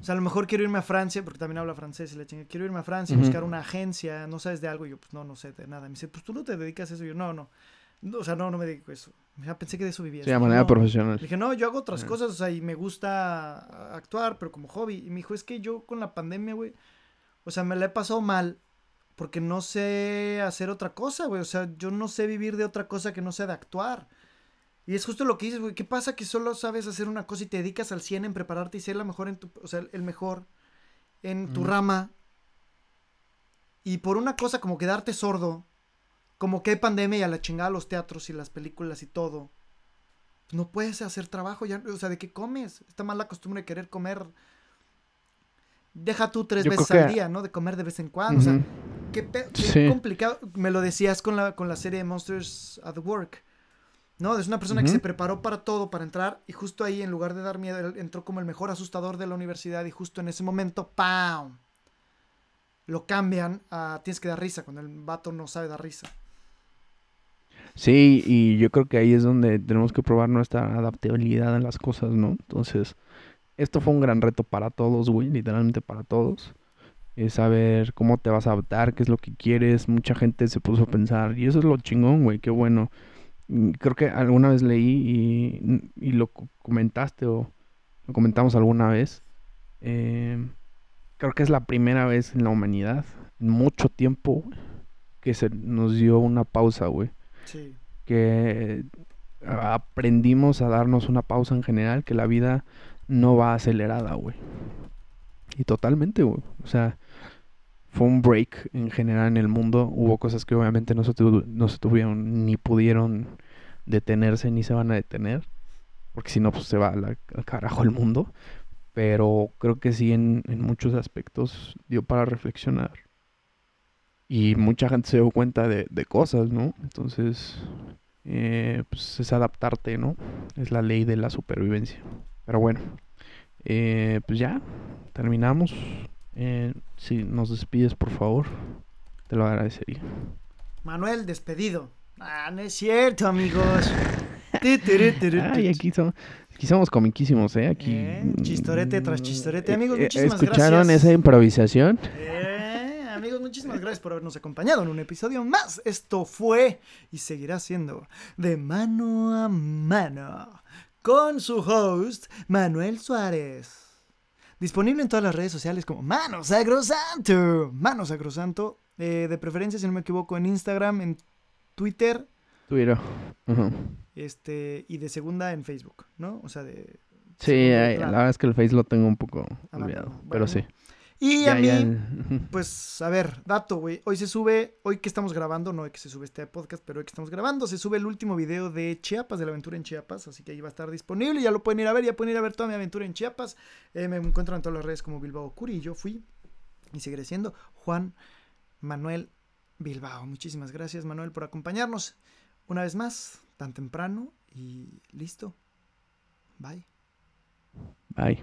[SPEAKER 2] o sea, a lo mejor quiero irme a Francia, porque también habla francés y la chinga, quiero irme a Francia,
[SPEAKER 1] Ujú.
[SPEAKER 2] buscar una agencia, no sabes de algo, y yo, pues no, no sé de nada. Me dice, pues tú no te dedicas a eso, y yo, no, no, No, o sea, no, no me dedico a eso. Ya pensé que de eso vivía.
[SPEAKER 1] Sí, de manera profesional.
[SPEAKER 2] Le dije, no, yo hago otras
[SPEAKER 1] Ajá.
[SPEAKER 2] cosas, o sea, y me gusta actuar, pero como hobby. Y me dijo, es que yo con la pandemia, güey, o sea, me la he pasado mal porque no sé hacer otra cosa, güey. O sea, yo no sé vivir de otra cosa que no sea de actuar. Y es justo lo que dices, güey. ¿Qué pasa que solo sabes hacer una cosa y te dedicas al 100 en prepararte y ser la mejor en tu, o sea, el mejor en tu
[SPEAKER 1] Ujú.
[SPEAKER 2] rama? Y por una cosa como quedarte sordo, como que hay pandemia y a la chingada los teatros y las películas y todo. No puedes hacer trabajo ya, o sea, ¿de qué comes? Esta mala costumbre de querer comer. Deja tú tres
[SPEAKER 1] Yo
[SPEAKER 2] veces al
[SPEAKER 1] que-
[SPEAKER 2] día, ¿no? De comer de vez en cuando. O sea, qué, pe- qué
[SPEAKER 1] Sí.
[SPEAKER 2] complicado. Me lo decías con la, con la serie de Monsters at Work. ¿No? Es una persona que se preparó para todo, para entrar, y justo ahí, en lugar de dar miedo, él entró como el mejor asustador de la universidad, y justo en ese momento, ¡pam! Lo cambian a tienes que dar risa, cuando el vato no sabe dar risa.
[SPEAKER 1] Sí, y yo creo que ahí es donde tenemos que probar nuestra adaptabilidad en las cosas, ¿no? Entonces, esto fue un gran reto para todos, güey, literalmente para todos. Es saber cómo te vas a adaptar, qué es lo que quieres. Mucha gente se puso a pensar, y eso es lo chingón, güey, qué bueno. Mm, Creo que alguna vez leí y, y lo co- comentaste o lo comentamos alguna vez. eh, creo que es la primera vez en la humanidad, en mucho tiempo, que se nos dio una pausa, güey
[SPEAKER 2] Sí.
[SPEAKER 1] que a- aprendimos a darnos una pausa en general, que la vida no va acelerada, güey. Y totalmente, güey. O sea, fue un break en general en el mundo. Hubo cosas que obviamente no se, no se tuvieron ni pudieron detenerse ni se van a detener. Porque si no, pues se va al carajo el mundo. Pero creo que sí, en, en muchos aspectos dio para reflexionar. Y mucha gente se dio cuenta de, de cosas, ¿no? Entonces, eh, pues es adaptarte, ¿no? Es la ley de la supervivencia. Pero bueno, eh, pues ya, terminamos. Eh, si nos despides, por favor, te lo agradecería.
[SPEAKER 2] Manuel, despedido. Ah, no es cierto, amigos.
[SPEAKER 1] Ay, aquí, son, aquí somos comiquísimos, ¿eh? Aquí.
[SPEAKER 2] Eh, chistorete tras chistorete.
[SPEAKER 1] Eh,
[SPEAKER 2] Amigos, muchísimas
[SPEAKER 1] ¿Escucharon
[SPEAKER 2] gracias.
[SPEAKER 1] esa improvisación?
[SPEAKER 2] Amigos, muchísimas gracias por habernos acompañado en un episodio más. Esto fue y seguirá siendo de mano a mano con su host Manuel Suárez. Disponible en todas las redes sociales como Mano Sacrosanto. Mano Sacrosanto. eh, de preferencia, si no me equivoco, en Instagram, en Twitter
[SPEAKER 1] Twitter.
[SPEAKER 2] Este, y de segunda en Facebook, ¿no? O sea, de...
[SPEAKER 1] Sí, la verdad es que el Face lo tengo un poco olvidado.
[SPEAKER 2] Bueno.
[SPEAKER 1] Pero sí.
[SPEAKER 2] Y
[SPEAKER 1] Ya,
[SPEAKER 2] a mí,
[SPEAKER 1] ya,
[SPEAKER 2] pues, a ver, dato, güey. Hoy se sube, hoy que estamos grabando, no hoy que se sube este podcast, pero hoy que estamos grabando, se sube el último video de Chiapas, de la aventura en Chiapas, así que ahí va a estar disponible, ya lo pueden ir a ver, ya pueden ir a ver toda mi aventura en Chiapas. Eh, me encuentran en todas las redes como Bilbao Curi, y yo fui, y seguiré siendo Juan Manuel Bilbao. Muchísimas gracias, Manuel, por acompañarnos una vez más, tan temprano, y listo. Bye.
[SPEAKER 1] Bye.